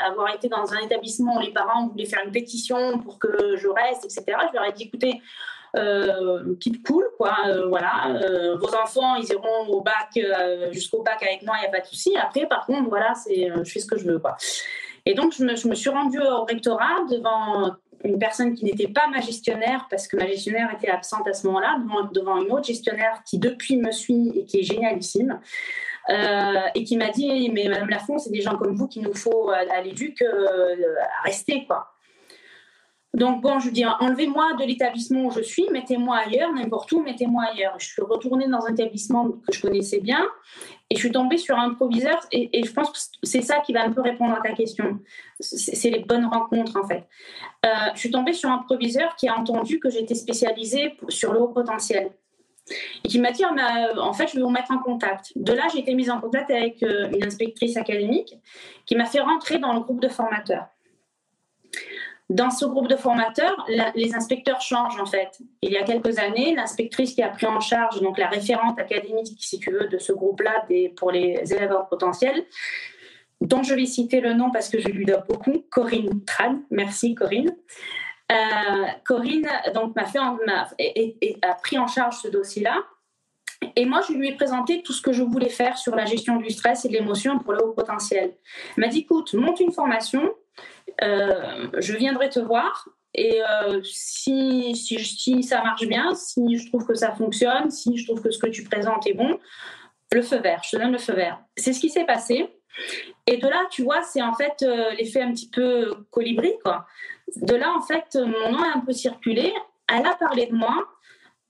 avoir été dans un établissement où les parents voulaient faire une pétition pour que je reste, etc. Je leur ai dit, écoutez, euh, keep cool, quoi. Euh, voilà, euh, vos enfants, ils iront au bac euh, jusqu'au bac avec moi, il n'y a pas de souci. Après, par contre, voilà, je fais ce que je veux, quoi. Et donc, je me, suis rendue au rectorat devant une personne qui n'était pas ma gestionnaire, parce que ma gestionnaire était absente à ce moment-là, devant, une autre gestionnaire qui depuis me suit et qui est génialissime. Euh, et qui m'a dit mais Madame Lafont, c'est des gens comme vous qu'il nous faut à l'éduc euh, rester quoi. Donc bon, je dire, enlevez-moi de l'établissement où je suis, mettez-moi ailleurs, n'importe où, mettez-moi ailleurs. Je suis retournée dans un établissement que je connaissais bien et je suis tombée sur un proviseur et, je pense que c'est ça qui va un peu répondre à ta question. C'est les bonnes rencontres en fait. Euh, je suis tombée sur un proviseur qui a entendu que j'étais spécialisée sur le haut potentiel et qui m'a dit ah, en fait je vais vous mettre en contact. De là j'ai été mise en contact avec euh, une inspectrice académique qui m'a fait rentrer dans le groupe de formateurs. Dans ce groupe de formateurs, les inspecteurs changent en fait. Il y a quelques années, l'inspectrice qui a pris en charge donc la référente académique, si tu veux, de ce groupe-là pour les élèves hors potentiel, dont je vais citer le nom parce que je lui dois beaucoup, Corinne Tran. Merci Corinne. Euh, Corinne donc m'a fait a pris en charge ce dossier-là. Et moi, je lui ai présenté tout ce que je voulais faire sur la gestion du stress et de l'émotion pour le haut potentiel. Elle m'a dit, écoute, monte une formation, je viendrai te voir et euh, si, si, ça marche bien, si je trouve que ça fonctionne, si je trouve que ce que tu présentes est bon, le feu vert, je te donne le feu vert. C'est ce qui s'est passé. Et de là, tu vois, c'est en fait euh, l'effet un petit peu colibri. De là, en fait, mon nom a un peu circulé. Elle a parlé de moi.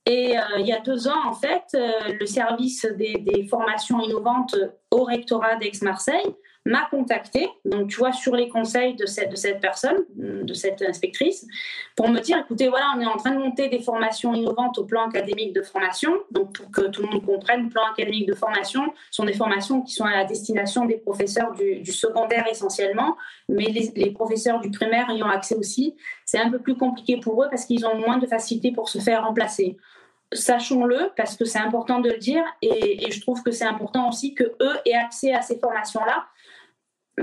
Et il y a deux ans, en fait, le service des, des, formations innovantes au rectorat d'Aix-Marseille m'a contacté, donc tu vois, sur les conseils de cette, de cette personne, de cette inspectrice, pour me dire, écoutez, voilà, on est en train de monter des formations innovantes au plan académique de formation. Donc, pour que tout le monde comprenne, le plan académique de formation sont des formations qui sont à la destination des professeurs du, secondaire essentiellement, mais les, professeurs du primaire y ont accès aussi. C'est un peu plus compliqué pour eux parce qu'ils ont moins de facilité pour se faire remplacer sachons-le parce que c'est important de le dire et, et je trouve que c'est important aussi que eux aient accès à ces formations-là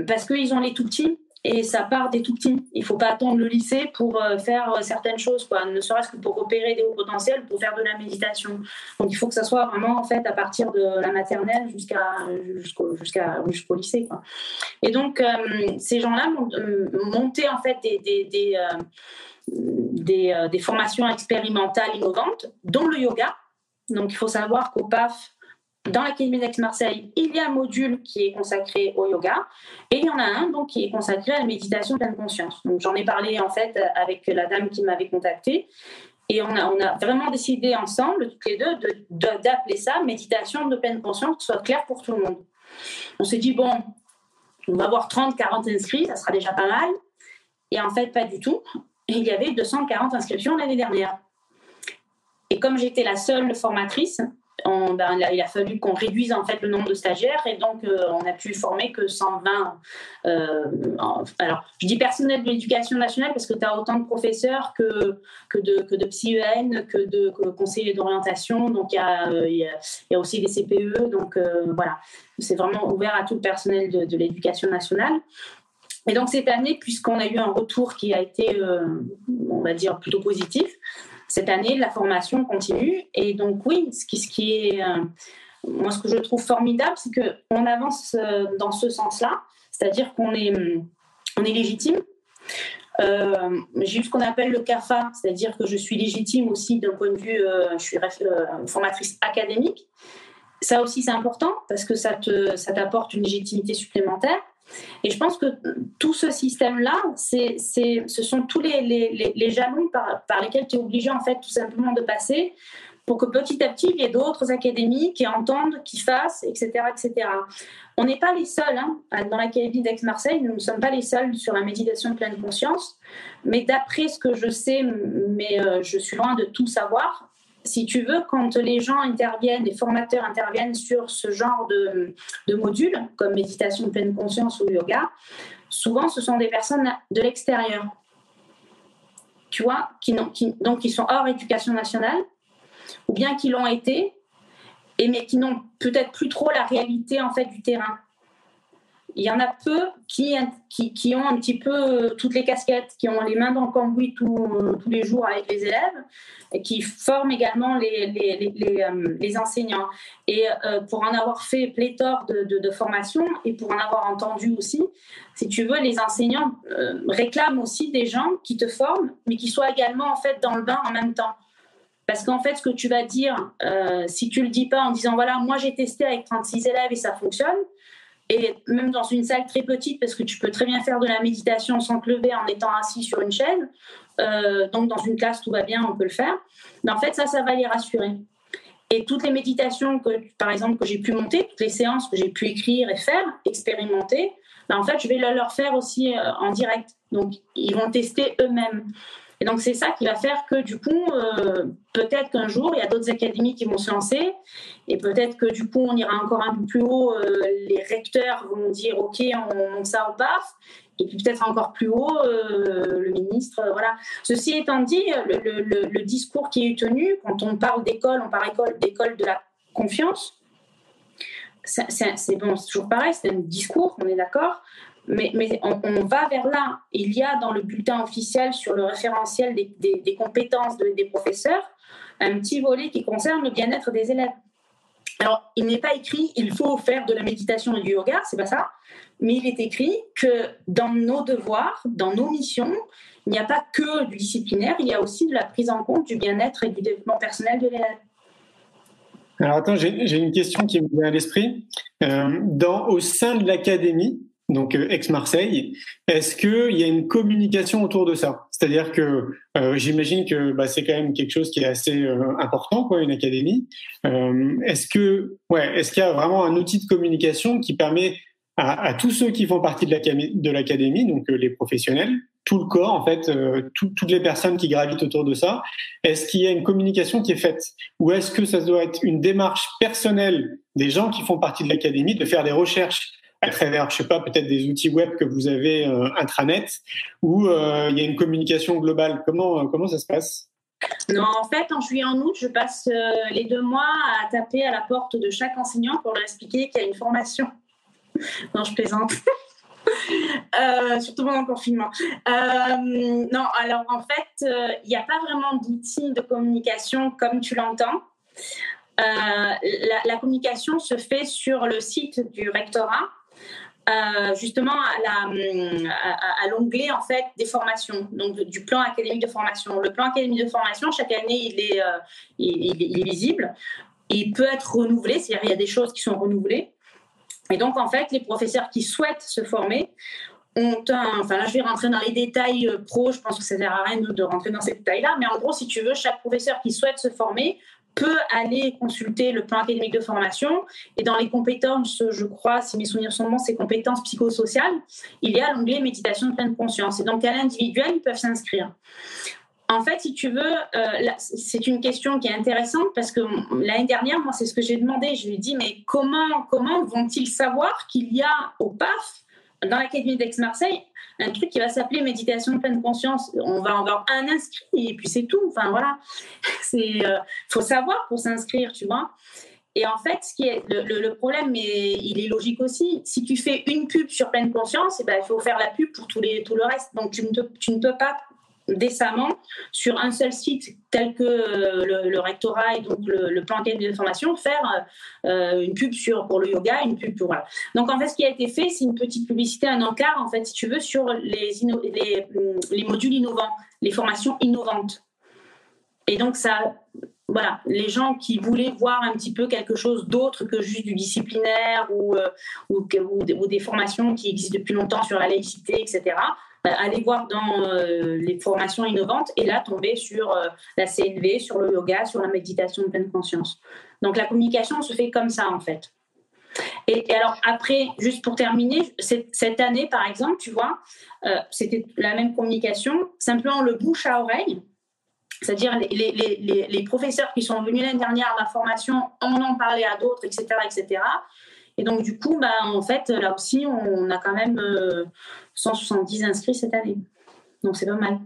parce qu'ils ont les tout petits et ça part des tout petits. Il ne faut pas attendre le lycée pour euh, faire euh, certaines choses, quoi. ne serait-ce que pour repérer des hauts potentiels, pour faire de la méditation. Donc il faut que ça soit vraiment en fait à partir de la maternelle jusqu'à jusqu'au jusqu'à jusqu'au lycée. Et donc euh, ces gens-là ont monté en fait des, des formations expérimentales innovantes, dont le yoga. Donc il faut savoir qu'au PAF, dans l'Académie d'Aix-Marseille, il y a un module qui est consacré au yoga et il y en a un donc qui est consacré à la méditation pleine conscience. Donc j'en ai parlé en fait avec la dame qui m'avait contactée et on a, vraiment décidé ensemble, toutes les deux, d'appeler ça méditation de pleine conscience, que ce soit clair pour tout le monde. On s'est dit, bon, on va avoir 30, 40 inscrits, ça sera déjà pas mal. Et en fait, pas du tout. Il y avait 240 inscriptions l'année dernière. Et comme j'étais la seule formatrice, ben, il a fallu qu'on réduise en fait le nombre de stagiaires et donc euh, on a pu former que 120. Euh, alors, je dis personnel de l'éducation nationale parce que tu as autant de professeurs que, que de, que de psy-EN, que de conseillers d'orientation. Donc, il y, a, euh, y a, aussi des CPE. Donc, voilà, c'est vraiment ouvert à tout le personnel de l'éducation nationale. Et donc, cette année, puisqu'on a eu un retour qui a été, on va dire, plutôt positif, cette année, la formation continue. Et donc, oui, ce qui, est. Euh, moi, ce que je trouve formidable, c'est qu'on avance euh, dans ce sens-là, c'est-à-dire qu'on est, on est légitime. Euh, j'ai eu ce qu'on appelle le CAFA, c'est-à-dire que je suis légitime aussi d'un point de vue, je suis formatrice académique. Ça aussi, c'est important parce que ça t'apporte ça une légitimité supplémentaire. Et je pense que tout ce système-là, ce sont tous les, les, les jalons par, par, lesquels tu es obligé, en fait, tout simplement de passer pour que petit à petit, il y ait d'autres académies qui entendent, qui fassent, etc. etc. On n'est pas les seuls. Hein. Dans l'académie d'Aix-Marseille, nous ne sommes pas les seuls sur la méditation de pleine conscience. Mais d'après ce que je sais, mais euh, je suis loin de tout savoir, si tu veux, quand les gens interviennent, les formateurs interviennent sur ce genre de, modules, comme méditation pleine conscience ou yoga, souvent ce sont des personnes de l'extérieur. Tu vois, qui, donc qui sont hors éducation nationale, ou bien qui l'ont été, et mais qui n'ont peut-être plus trop la réalité en fait du terrain il y en a peu qui, qui, ont un petit peu euh, toutes les casquettes, qui ont les mains dans le cambouis tous les jours avec les élèves, et qui forment également les, les, les, euh, enseignants. Et euh, pour en avoir fait pléthore de, de, formations et pour en avoir entendu aussi, si tu veux, les enseignants réclament aussi des gens qui te forment, mais qui soient également en fait dans le bain en même temps. Parce qu'en fait, ce que tu vas dire, si tu le dis pas en disant voilà, moi j'ai testé avec 36 élèves et ça fonctionne, et même dans une salle très petite, parce que tu peux très bien faire de la méditation sans te lever en étant assis sur une chaise. Euh, donc dans une classe, tout va bien, on peut le faire. Mais en fait, ça, ça va les rassurer. Et toutes les méditations, que, par exemple, que j'ai pu monter, toutes les séances que j'ai pu écrire et faire, expérimenter, ben, en fait, je vais leur faire aussi euh, en direct. Donc, ils vont tester eux-mêmes. Et donc, c'est ça qui va faire que, du coup, euh, peut-être qu'un jour, il y a d'autres académies qui vont se lancer. Et peut-être que, du coup, on ira encore un peu plus haut. Euh, les recteurs vont dire OK, on monte ça au PAF. Et puis peut-être encore plus haut, euh, le ministre. voilà. Ceci étant dit, le, discours qui est tenu, quand on parle d'école, on parle d'école de la confiance. C'est bon, c'est toujours pareil, c'est un discours, on est d'accord mais, on, va vers là. Il y a dans le bulletin officiel sur le référentiel des, compétences des professeurs un petit volet qui concerne le bien-être des élèves. Alors, il n'est pas écrit il faut faire de la méditation et du yoga, c'est pas ça, mais il est écrit que dans nos devoirs, dans nos missions, il n'y a pas que du disciplinaire, il y a aussi de la prise en compte du bien-être et du développement personnel de l'élève. Alors attends, j'ai une question qui me vient à l'esprit. Euh, au sein de l'académie, donc ex-Marseille. Est-ce qu'il y a une communication autour de ça? C'est-à-dire que j'imagine que bah, c'est quand même quelque chose qui est assez important, quoi, une académie. est-ce que, ouais, est-ce qu'il y a vraiment un outil de communication qui permet à, tous ceux qui font partie de l'académie, donc les professionnels, tout le corps, en fait, euh, toutes les personnes qui gravitent autour de ça. Est-ce qu'il y a une communication qui est faite? Ou est-ce que ça doit être une démarche personnelle des gens qui font partie de l'académie de faire des recherches à travers, je sais pas, peut-être des outils web que vous avez euh, intranet, ou euh, il y a une communication globale Comment, comment ça se passe? En fait, en juillet en août, je passe les deux mois à taper à la porte de chaque enseignant pour leur expliquer qu'il y a une formation. non, je plaisante. Euh, surtout pendant le confinement. Euh, non, alors en fait, euh, il n'y a pas vraiment d'outils de communication comme tu l'entends. La, communication se fait sur le site du rectorat. Justement à, l'onglet en fait des formations, donc du plan académique de formation. Le plan académique de formation, chaque année, il est, il, il est visible. Il peut être renouvelé, c'est-à-dire il y a des choses qui sont renouvelées. Et donc, en fait, les professeurs qui souhaitent se former ont un. Enfin, là, je vais rentrer dans les détails euh, pro, je pense que ça ne sert à rien de rentrer dans ces détails-là, mais en gros, si tu veux, chaque professeur qui souhaite se former peut aller consulter le plan académique de formation. Et dans les compétences, je crois, si mes souvenirs sont bons, c'est compétences psychosociales, il y a l'onglet méditation de pleine conscience. Et donc, à l'individuel, ils peuvent s'inscrire. En fait, si tu veux, euh, c'est une question qui est intéressante parce que l'année dernière, moi, c'est ce que j'ai demandé. Je lui ai dit, mais comment, comment vont-ils savoir qu'il y a au PAF, dans l'Académie d'Aix-Marseille, un truc qui va s'appeler méditation pleine conscience On va avoir un inscrit et puis c'est tout. Enfin, voilà. Il euh, faut savoir pour s'inscrire, tu vois. Et en fait, ce qui est le, problème, mais il est logique aussi, si tu fais une pub sur pleine conscience, eh ben, il faut faire la pub pour tout, tout le reste. Donc, tu ne, tu ne peux pas décemment sur un seul site tel que euh, le, rectorat et donc le, plan de formation faire euh, une pub sur pour le yoga une pub pour voilà. donc en fait ce qui a été fait c'est une petite publicité un encart en fait si tu veux sur les, les, les modules innovants les formations innovantes et donc ça voilà, les gens qui voulaient voir un petit peu quelque chose d'autre que juste du disciplinaire ou, euh, ou, ou, des formations qui existent depuis longtemps sur la laïcité, etc., aller voir dans euh, les formations innovantes et là tomber sur euh, la CNV, sur le yoga, sur la méditation de pleine conscience. Donc la communication se fait comme ça en fait. Et, alors après, juste pour terminer, cette, année par exemple, tu vois, c'était la même communication, simplement le bouche à oreille. C'est-à-dire les, professeurs qui sont venus l'année dernière à la formation en ont parlé à d'autres, etc., etc. Et donc, du coup, bah, en fait, là aussi, on a quand même 170 euh, inscrits cette année. Donc, c'est pas mal.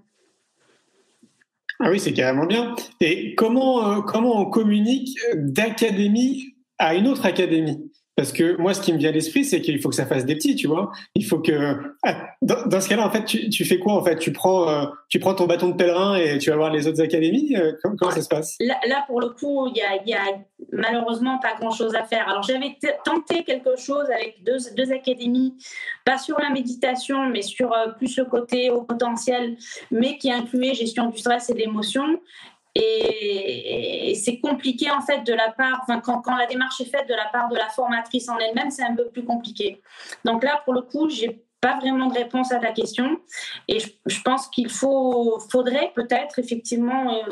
Ah oui, c'est carrément bien. Et comment, euh, comment on communique d'académie à une autre académie? Parce que moi, ce qui me vient à l'esprit, c'est qu'il faut que ça fasse des petits, tu vois. Il faut que, ah, dans, ce cas-là, en fait, tu, fais quoi En fait, tu prends, euh, tu prends ton bâton de pèlerin et tu vas voir les autres académies. Euh, comment, ça se passe? Là, pour le coup, il y a, malheureusement pas grand-chose à faire. Alors, j'avais tenté quelque chose avec deux, deux, académies, pas sur la méditation, mais sur euh, plus le côté au potentiel, mais qui incluait gestion du stress et de l'émotion. Et, c'est compliqué en fait de la part, quand, la démarche est faite de la part de la formatrice en elle-même, c'est un peu plus compliqué. Donc là, pour le coup, j'ai pas vraiment de réponse à ta question. Et je, pense qu'il faudrait peut-être effectivement. Euh,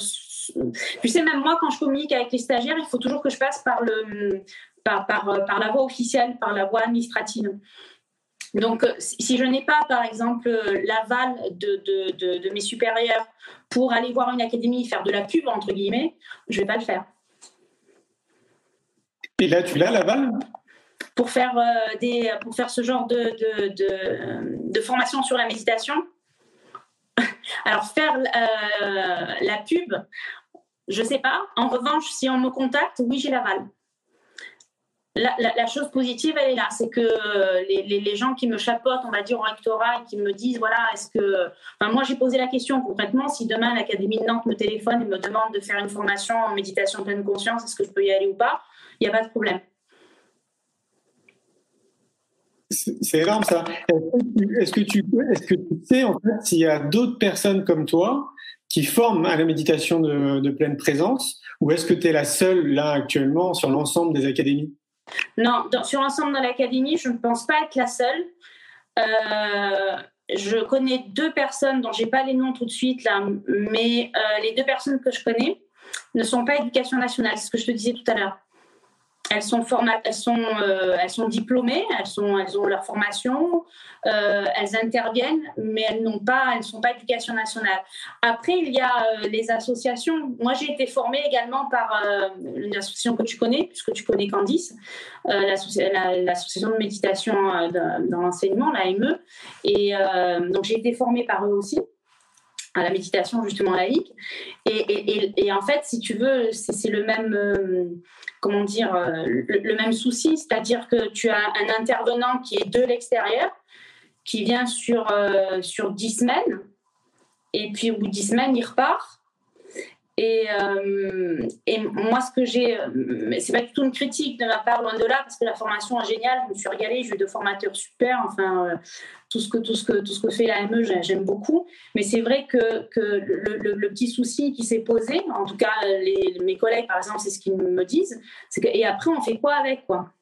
tu sais, même moi, quand je communique avec les stagiaires, il faut toujours que je passe par le, par la voie officielle, par la voie administrative. Donc, euh, si je n'ai pas, par exemple, l'aval de, de, de, mes supérieurs pour aller voir une académie, faire de la pub, entre guillemets, je ne vais pas le faire. Et là, tu l'as, l'aval? Pour faire, euh, des, pour faire ce genre de, de, formation sur la méditation. Alors, faire euh, la pub, je ne sais pas. En revanche, si on me contacte, oui, j'ai l'aval la, chose positive, elle est là. C'est que euh, les, gens qui me chapotent, on va dire, au rectorat et qui me disent voilà, est-ce que. Enfin, moi, j'ai posé la question concrètement si demain l'Académie de Nantes me téléphone et me demande de faire une formation en méditation pleine conscience, est-ce que je peux y aller ou pas? Il n'y a pas de problème. C'est énorme ça. Est-ce que, tu, est que tu sais en fait s'il y a d'autres personnes comme toi qui forment à la méditation de, de pleine présence ou est-ce que tu es la seule là actuellement sur l'ensemble des académies? Non, sur l'ensemble de l'académie, je ne pense pas être la seule. je connais deux personnes dont j'ai pas les noms tout de suite mais les deux personnes que je connais ne sont pas éducation nationale, c'est ce que je te disais tout à l'heure elles sont, elles, sont, euh, elles sont diplômées, elles, sont, elles ont leur formation, euh, elles interviennent, mais elles n'ont pas, elles sont pas éducation nationale. Après, il y a euh, les associations. Moi, j'ai été formée également par une association que tu connais, puisque tu connais Candice, l'association de méditation dans l'enseignement, l'AME. Et donc, j'ai été formée par eux aussi à la méditation justement laïque. Et, en fait, si tu veux, c'est le même, comment dire, euh, le, même souci, c'est-à-dire que tu as un intervenant qui est de l'extérieur, qui vient sur, euh, sur 10 semaines, et puis au bout de 10 semaines, il repart. Et, euh, et moi, ce que j'ai, c'est pas du tout une critique de ma part, loin de là, parce que la formation est géniale, je me suis régalée, j'ai eu deux formateurs super, enfin, tout ce que, tout ce que, tout ce que fait l'AME, j'aime beaucoup. Mais c'est vrai que, que le, le, petit souci qui s'est posé, en tout cas, les, mes collègues, par exemple, c'est ce qu'ils me disent, c'est que, et après, on fait quoi avec, quoi?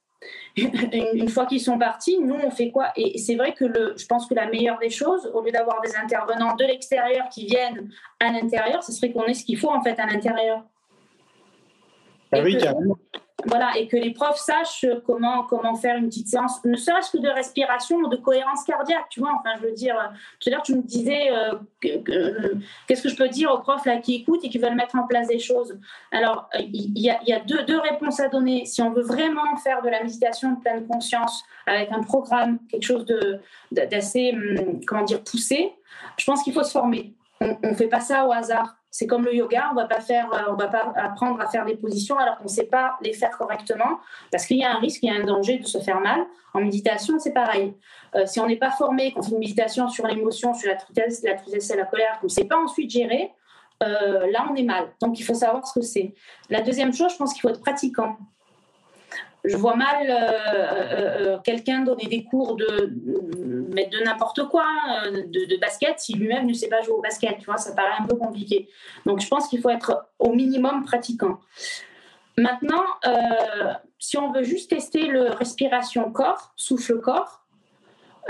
Une, fois qu'ils sont partis, nous, on fait quoi? Et c'est vrai que le, je pense que la meilleure des choses, au lieu d'avoir des intervenants de l'extérieur qui viennent à l'intérieur, ce serait qu'on ait ce qu'il faut, en fait, à l'intérieur. Ah oui, carrément voilà, et que les profs sachent comment, comment faire une petite séance, ne serait-ce que de respiration ou de cohérence cardiaque, tu vois. Enfin, je veux dire, tout à l'heure, tu me disais, euh, qu'est-ce que je peux dire aux profs là, qui écoutent et qui veulent mettre en place des choses Alors, il y a, y a deux, deux, réponses à donner. Si on veut vraiment faire de la méditation de pleine conscience avec un programme, quelque chose d'assez, hum, comment dire, poussé, je pense qu'il faut se former. On ne fait pas ça au hasard. C'est comme le yoga, on va pas euh, va pas apprendre à faire des positions alors qu'on ne sait pas les faire correctement, parce qu'il y a un risque, il y a un danger de se faire mal. En méditation, c'est pareil. Euh, si on n'est pas formé, qu'on fait une méditation sur l'émotion, sur la tristesse, la tristesse et la colère, qu'on ne sait pas ensuite gérer, euh, là on est mal. Donc il faut savoir ce que c'est. La deuxième chose, je pense qu'il faut être pratiquant je vois mal euh, euh, euh, quelqu'un donner des cours de, de n'importe quoi, de, basket, si lui-même ne sait pas jouer au basket. Tu vois, ça paraît un peu compliqué. Donc, je pense qu'il faut être au minimum pratiquant. Maintenant, si on veut juste tester le respiration corps, souffle corps,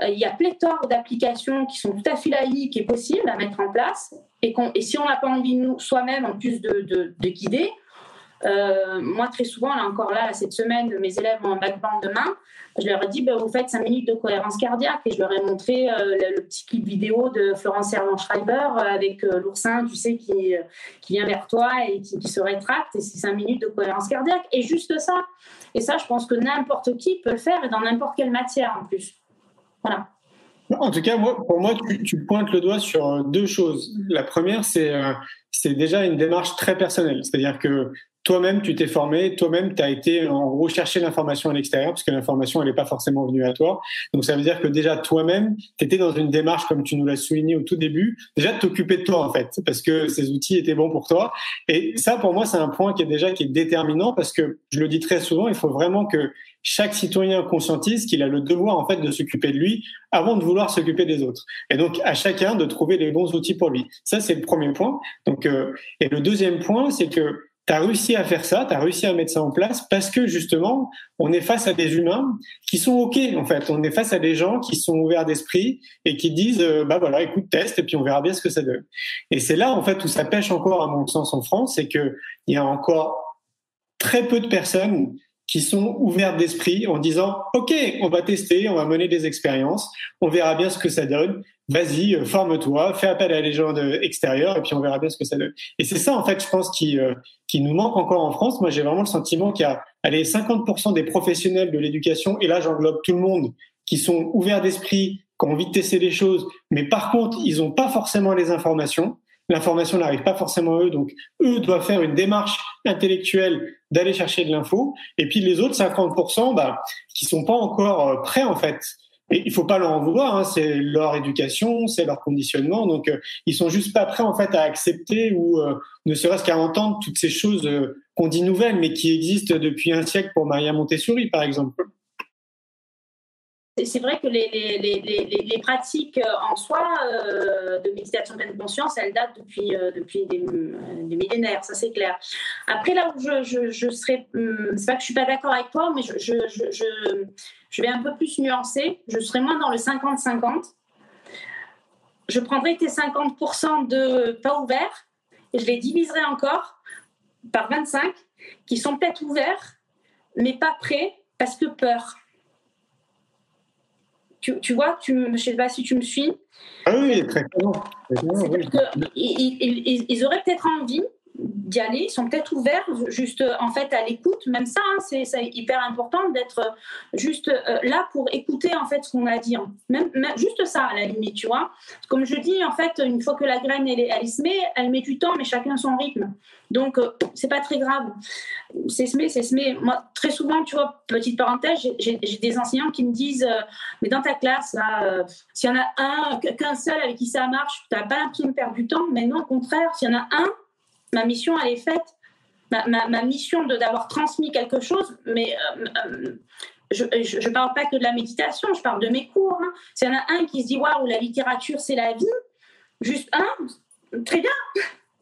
il y a pléthore d'applications qui sont tout à fait laïques et possibles à mettre en place. Et, si on n'a pas envie, nous, soi-même, en plus de guider, euh, moi, très souvent, là encore là, cette semaine, mes élèves ont un backband demain. Je leur ai dit, ben, vous faites 5 minutes de cohérence cardiaque et je leur ai montré euh, le, petit clip vidéo de Florence Servan-Schreiber euh, avec l'oursin, tu sais, qui, qui vient vers toi et qui, se rétracte et c'est 5 minutes de cohérence cardiaque. Et juste ça. Et ça, je pense que n'importe qui peut le faire et dans n'importe quelle matière en plus. Voilà. En tout cas, moi, pour moi, tu, pointes le doigt sur deux choses. La première, c'est c'est déjà une démarche très personnelle. C'est-à-dire que toi-même, tu t'es formé, toi-même, tu as été en gros l'information à l'extérieur, parce que l'information, elle n'est pas forcément venue à toi. Donc, ça veut dire que déjà, toi-même, tu étais dans une démarche, comme tu nous l'as souligné au tout début, déjà de t'occuper de toi, en fait, parce que ces outils étaient bons pour toi. Et ça, pour moi, c'est un point qui est déjà qui est déterminant, parce que je le dis très souvent, il faut vraiment que chaque citoyen conscientise qu'il a le devoir, en fait, de s'occuper de lui avant de vouloir s'occuper des autres. Et donc, à chacun de trouver les bons outils pour lui. Ça, c'est le premier point. Donc, euh, et le deuxième point, c'est que tu as réussi à faire ça, tu as réussi à mettre ça en place parce que justement, on est face à des humains qui sont OK en fait. On est face à des gens qui sont ouverts d'esprit et qui disent euh, bah voilà, écoute, teste et puis on verra bien ce que ça donne. Et c'est là en fait où ça pêche encore à mon sens en France, c'est que il y a encore très peu de personnes qui sont ouvertes d'esprit en disant OK, on va tester, on va mener des expériences, on verra bien ce que ça donne vas-y, euh, forme-toi, fais appel à des gens extérieurs et puis on verra bien ce que ça donne. Et c'est ça, en fait, je pense, qui, euh, qui nous manque encore en France. Moi, j'ai vraiment le sentiment qu'il y a allez, 50% des professionnels de l'éducation, et là, j'englobe tout le monde, qui sont ouverts d'esprit, qui ont envie de tester les choses, mais par contre, ils n'ont pas forcément les informations. L'information n'arrive pas forcément à eux, donc eux doivent faire une démarche intellectuelle d'aller chercher de l'info. Et puis les autres 50%, bah, qui sont pas encore euh, prêts en fait et il faut pas leur en vouloir, hein, c'est leur éducation, c'est leur conditionnement, donc euh, ils sont juste pas prêts en fait à accepter ou euh, ne serait-ce qu'à entendre toutes ces choses qu'on dit nouvelles, mais qui existent depuis un siècle pour Maria Montessori, par exemple. C'est vrai que les, les, les, les, pratiques en soi de méditation de pleine conscience, elles datent depuis, depuis des, millénaires, ça c'est clair. Après, là où je, je, serais, hum, c'est pas que je suis pas d'accord avec toi, mais je, je je vais un peu plus nuancer. Je serai moins dans le 50-50. Je prendrai tes 50% de pas ouverts et je les diviserai encore par 25 qui sont peut-être ouverts, mais pas prêts parce que peur. Tu, vois, tu, je ne sais pas si tu me suis. Ah oui, très clairement. ils, auraient peut-être envie d'y aller, ils sont peut-être ouverts juste en fait à l'écoute, même ça, hein, c'est hyper important d'être juste euh, là pour écouter en fait ce qu'on a à dire, même, juste ça à la limite, tu vois. Comme je dis, en fait, une fois que la graine elle, elle, se elle met du temps, mais chacun son rythme. Donc euh, c'est pas très grave. C'est semé, c'est semé. Moi, très souvent, tu vois, petite parenthèse, j'ai des enseignants qui me disent, euh, mais dans ta classe, s'il y en a un, qu'un seul avec qui ça marche, tu n'as pas l'impression de perdre du temps, mais non, au contraire, s'il y en a un ma mission, elle est faite. Ma, mission d'avoir transmis quelque chose, mais euh, euh, je ne parle pas que de la méditation, je parle de mes cours. Hein. S'il y en a un qui se dit waouh, la littérature c'est la vie, juste un, très bien,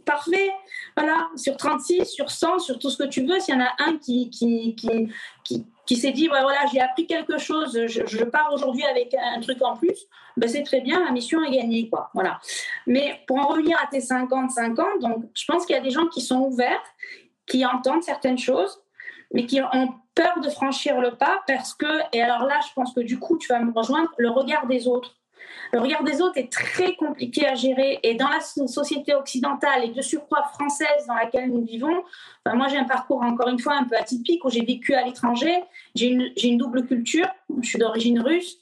parfait. Voilà, sur 36, sur 100, sur tout ce que tu veux, s'il y en a un qui, qui, qui, qui, s'est dit voilà, j'ai appris quelque chose, je, pars aujourd'hui avec un truc en plus, ben c'est très bien, ma mission est gagnée. Quoi. Voilà. Mais pour en revenir à tes 50-50, donc je pense qu'il y a des gens qui sont ouverts, qui entendent certaines choses, mais qui ont peur de franchir le pas parce que, et alors là, je pense que du coup, tu vas me rejoindre, le regard des autres. Le regard des autres est très compliqué à gérer. Et dans la société occidentale et de surcroît française dans laquelle nous vivons, moi j'ai un parcours encore une fois un peu atypique où j'ai vécu à l'étranger, j'ai une, double culture, je suis d'origine russe,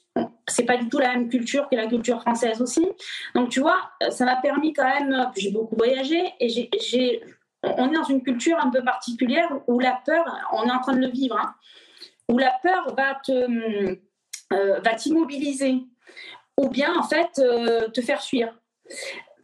c'est pas du tout la même culture que la culture française aussi. Donc tu vois, ça m'a permis quand même, j'ai beaucoup voyagé et on est dans une culture un peu particulière où la peur, on est en train de le vivre, hein, où la peur va te, euh, va t'immobiliser ou bien en fait euh, te faire fuir.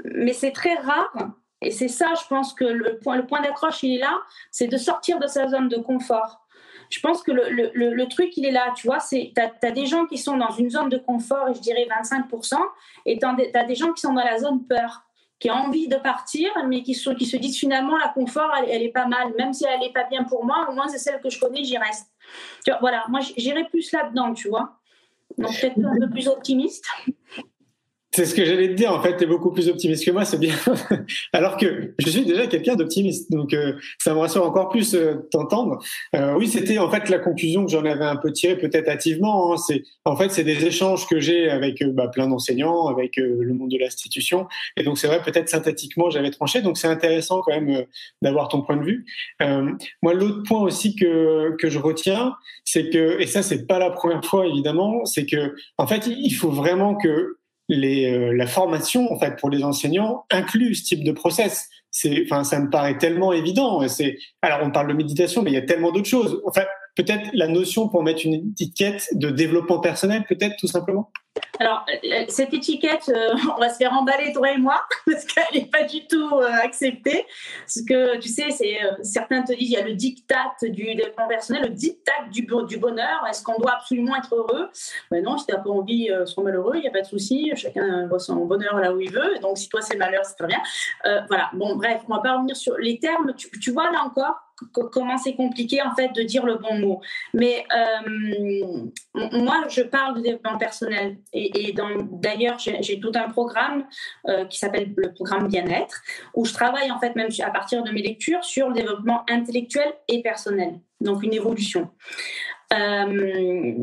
Mais c'est très rare, et c'est ça, je pense que le point, le point d'accroche, il est là, c'est de sortir de sa zone de confort. Je pense que le, le, le truc, il est là, tu vois, tu as, des gens qui sont dans une zone de confort, je dirais 25%, et tu as, des gens qui sont dans la zone peur qui ont envie de partir, mais qui, sont, qui se disent finalement la confort, elle, est pas mal, même si elle n'est pas bien pour moi, au moins c'est celle que je connais, j'y reste. Vois, voilà, moi j'irai plus là-dedans, tu vois. Donc peut-être un peu plus optimiste. C'est ce que j'allais te dire. En fait, tu es beaucoup plus optimiste que moi, c'est bien. Alors que je suis déjà quelqu'un d'optimiste. Donc, euh, ça me rassure encore plus euh, t'entendre. Euh, oui, c'était en fait la conclusion que j'en avais un peu tirée, peut-être hâtivement. Hein. C'est en fait, c'est des échanges que j'ai avec bah, plein d'enseignants, avec le monde de l'institution. Et donc, c'est vrai, peut-être synthétiquement, j'avais tranché. Donc, c'est intéressant quand même d'avoir ton point de vue. moi, l'autre point aussi que que je retiens, c'est que, et ça, c'est pas la première fois évidemment, c'est que en fait, il faut vraiment que les, euh, la formation en fait pour les enseignants inclut ce type de process. C'est, enfin, ça me paraît tellement évident. C'est, alors on parle de méditation, mais il y a tellement d'autres choses. Enfin, peut-être la notion pour mettre une étiquette de développement personnel, peut-être tout simplement? Alors, euh, cette étiquette, euh, on va se faire emballer, toi et moi, parce qu'elle n'est pas du tout euh, acceptée. Parce que, tu sais, certains te disent, il y a le diktat du développement personnel, le diktat du, du bonheur. Est-ce qu'on doit absolument être heureux? Ben Non, si tu n'as pas envie de soit malheureux, il n'y a pas de souci. Chacun voit son bonheur là où il veut. Donc, si toi, c'est malheur, c'est très bien. voilà. Bon, bref, on va pas revenir sur les termes. tu vois, là encore, comment c'est compliqué en fait de dire le bon mot. Mais euh, moi, je parle de développement personnel et, d'ailleurs, j'ai tout un programme euh, qui s'appelle le programme bien-être où je travaille en fait même à partir de mes lectures sur le développement intellectuel et personnel, donc une évolution. Euh,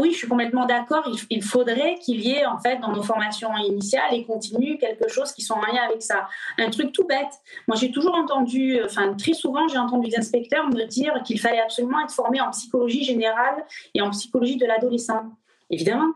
oui, je suis complètement d'accord. Il, faudrait qu'il y ait, en fait, dans nos formations initiales et continues, quelque chose qui soit en lien avec ça. Un truc tout bête. Moi, j'ai toujours entendu, enfin, très souvent, j'ai entendu des inspecteurs me dire qu'il fallait absolument être formé en psychologie générale et en psychologie de l'adolescent. Évidemment,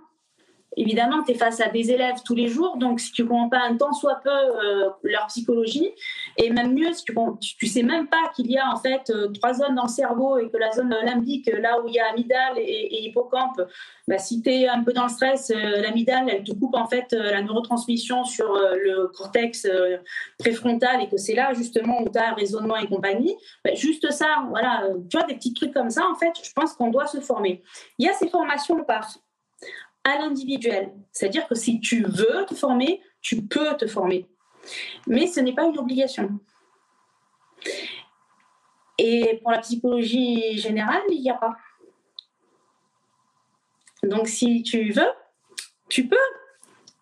évidemment, tu es face à des élèves tous les jours, donc si tu ne comprends pas un tant soit peu euh, leur psychologie, et même mieux, si tu ne sais même pas qu'il y a en fait euh, trois zones dans le cerveau et que la zone limbique, là où il y a amygdale et, hippocampe, bah, si tu es un peu dans le stress, euh, l'amygdale, elle te coupe en fait la neurotransmission sur le cortex préfrontal et que c'est là justement où tu as raisonnement et compagnie, bah, juste ça, voilà, tu vois, des petits trucs comme ça, en fait, je pense qu'on doit se former. Il y a ces formations par à l'individuel. C'est-à-dire que si tu veux te former, tu peux te former. Mais ce n'est pas une obligation. Et pour la psychologie générale, il n'y a pas. Donc, si tu veux, tu peux,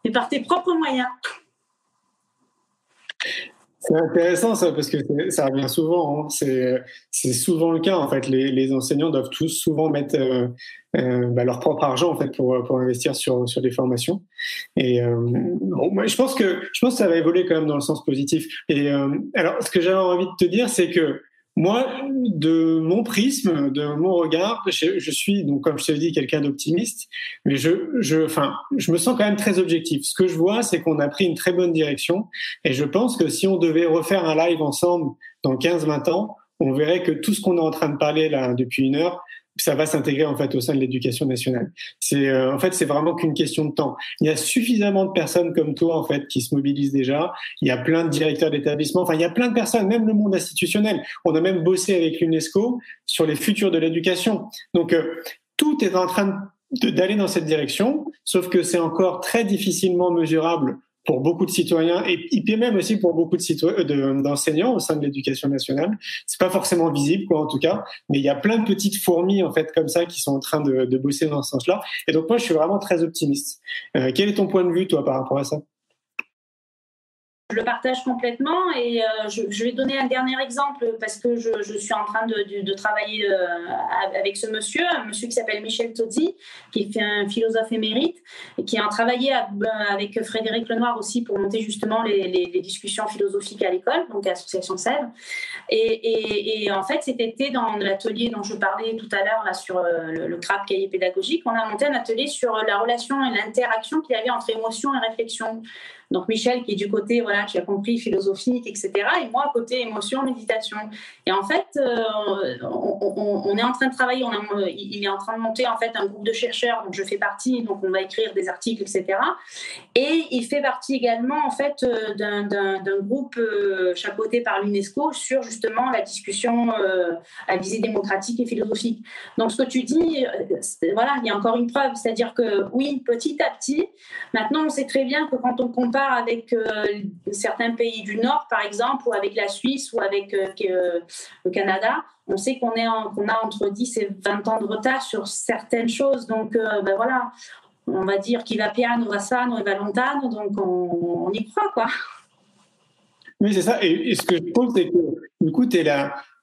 mais par tes propres moyens. C'est intéressant ça parce que ça revient souvent. Hein. C'est souvent le cas en fait. Les, les, enseignants doivent tous souvent mettre euh, euh, bah, leur propre argent en fait pour, pour investir sur, sur des formations. Et euh, bon, je pense que je pense que ça va évoluer quand même dans le sens positif. Et alors, ce que j'avais envie de te dire, c'est que moi, de mon prisme, de mon regard, je, suis donc comme je te dis quelqu'un d'optimiste, mais je, je, enfin, je me sens quand même très objectif. Ce que je vois, c'est qu'on a pris une très bonne direction, et je pense que si on devait refaire un live ensemble dans 15-20 ans, on verrait que tout ce qu'on est en train de parler là depuis une heure, ça va s'intégrer en fait au sein de l'éducation nationale. C'est euh, en fait c'est vraiment qu'une question de temps. Il y a suffisamment de personnes comme toi en fait qui se mobilisent déjà. Il y a plein de directeurs d'établissements. Enfin il y a plein de personnes, même le monde institutionnel. On a même bossé avec l'UNESCO sur les futurs de l'éducation. Donc euh, tout est en train d'aller dans cette direction, sauf que c'est encore très difficilement mesurable pour beaucoup de citoyens et, même aussi pour beaucoup de d'enseignants au sein de l'éducation nationale. C'est pas forcément visible, quoi, en tout cas, mais il y a plein de petites fourmis en fait comme ça qui sont en train de, de bosser dans ce sens-là. Et donc moi, je suis vraiment très optimiste. Euh, quel est ton point de vue, toi, par rapport à ça? Je le partage complètement et euh, je, vais donner un dernier exemple parce que je, suis en train de, travailler euh, avec ce monsieur, un monsieur qui s'appelle Michel Tozzi, qui est un philosophe émérite et qui a travaillé euh, avec Frédéric Lenoir aussi pour monter justement les, discussions philosophiques à l'école, donc à l'Association Sèvres. Et, en fait, cet été, dans l'atelier dont je parlais tout à l'heure là sur le, le CRAP cahier pédagogique, on a monté un atelier sur la relation et l'interaction qu'il y avait entre émotion et réflexion. Donc Michel qui est du côté, voilà, qui a compris philosophique, etc. Et moi côté émotion, méditation. Et en fait, euh, on, est en train de travailler, on il est en train de monter en fait un groupe de chercheurs dont je fais partie, donc on va écrire des articles, etc. Et il fait partie également en fait euh, d'un groupe euh, chapeauté par l'UNESCO sur justement la discussion à visée démocratique et philosophique. Donc ce que tu dis, voilà, il y a encore une preuve, c'est-à-dire que oui, petit à petit, maintenant on sait très bien que quand on compare avec euh, certains pays du Nord, par exemple, ou avec la Suisse ou avec euh, euh, le Canada, on sait qu'on a entre 10 et 20 ans de retard sur certaines choses. Donc, ben voilà, on va dire qu'il va piano, va sano et va lontano, donc on, y croit, quoi. Oui, c'est ça. Et, ce que je pense, c'est que du coup, tu es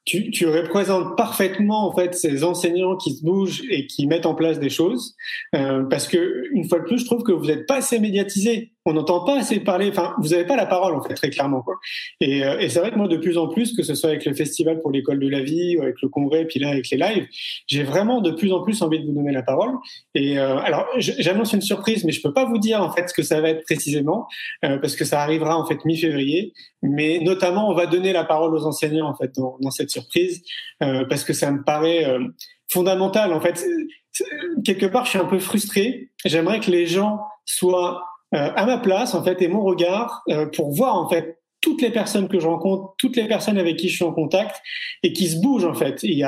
tu, représentes parfaitement en fait ces enseignants qui se bougent et qui mettent en place des choses, parce que une fois de plus, je trouve que vous n'êtes pas assez médiatisé. On n'entend pas assez parler. Enfin, vous n'avez pas la parole en fait très clairement. Quoi. Et, euh, et c'est vrai que moi, de plus en plus, que ce soit avec le festival pour l'école de la vie, ou avec le congrès, puis là avec les lives, j'ai vraiment de plus en plus envie de vous donner la parole. Et euh, alors, j'annonce une surprise, mais je peux pas vous dire en fait ce que ça va être précisément, euh, parce que ça arrivera en fait mi-février. Mais notamment, on va donner la parole aux enseignants en fait dans, dans cette surprise, euh, parce que ça me paraît euh, fondamental. En fait, quelque part, je suis un peu frustré. J'aimerais que les gens soient à ma place en fait et mon regard pour voir en fait toutes les personnes que je rencontre, toutes les personnes avec qui je suis en contact et qui se bougent en fait. Et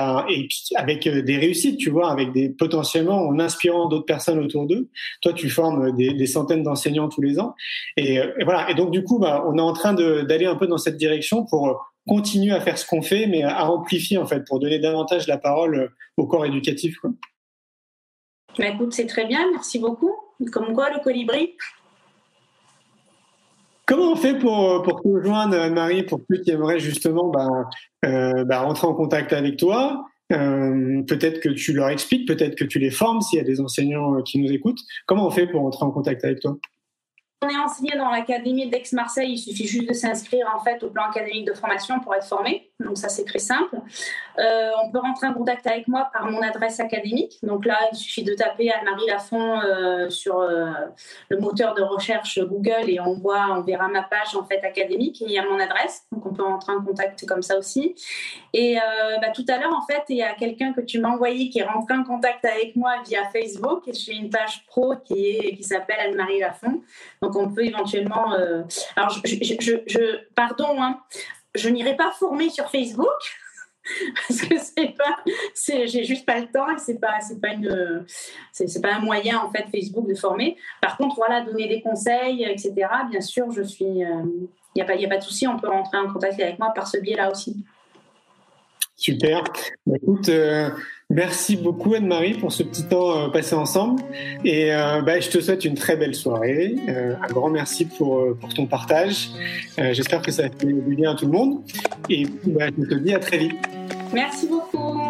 puis avec des réussites, tu vois, avec des potentiellement en inspirant d'autres personnes autour d'eux. Toi, tu formes des, centaines d'enseignants tous les ans et, et, voilà. Et donc du coup, bah, on est en train d'aller un peu dans cette direction pour continue à faire ce qu'on fait, mais à amplifier en fait pour donner davantage la parole euh, au corps éducatif. Quoi. Bah, écoute, c'est très bien, merci beaucoup. Comme quoi, le colibri Comment on fait pour, te rejoindre, marie pour ceux qui aimeraient justement bah, euh, bah, rentrer en contact avec toi euh, Peut-être que tu leur expliques, peut-être que tu les formes s'il y a des enseignants qui nous écoutent. Comment on fait pour entrer en contact avec toi? On est enseigné dans l'académie d'Aix-Marseille, il suffit juste de s'inscrire en fait au plan académique de formation pour être formé. Donc ça c'est très simple. Euh, on peut rentrer en contact avec moi par mon adresse académique. Donc là il suffit de taper Anne-Marie Lafont euh, sur euh, le moteur de recherche Google et on voit, on verra ma page en fait académique et il y a mon adresse. Donc on peut rentrer en contact comme ça aussi. Et bah, tout à l'heure en fait il y a quelqu'un que tu m'as envoyé qui est rentré en contact avec moi via Facebook et j'ai une page pro qui s'appelle Anne-Marie Lafont. Donc on peut éventuellement. Alors, je, pardon, hein, je n'irai pas former sur Facebook parce que c'est pas, j'ai juste pas le temps et c'est pas, c'est pas c'est, un moyen en fait Facebook de former. Par contre, voilà, donner des conseils, etc. Bien sûr, je suis, il euh, n'y a pas, il a pas de souci, on peut rentrer en contact avec moi par ce biais-là aussi. Super. Bah, écoute, euh, merci beaucoup Anne-Marie pour ce petit temps euh, passé ensemble. Et euh, bah, je te souhaite une très belle soirée. un grand merci pour, pour ton partage. J'espère que ça a fait du bien à tout le monde. Et bah, je te dis à très vite. Merci beaucoup.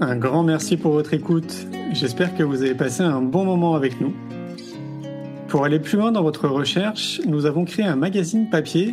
Un grand merci pour votre écoute. J'espère que vous avez passé un bon moment avec nous. Pour aller plus loin dans votre recherche, nous avons créé un magazine papier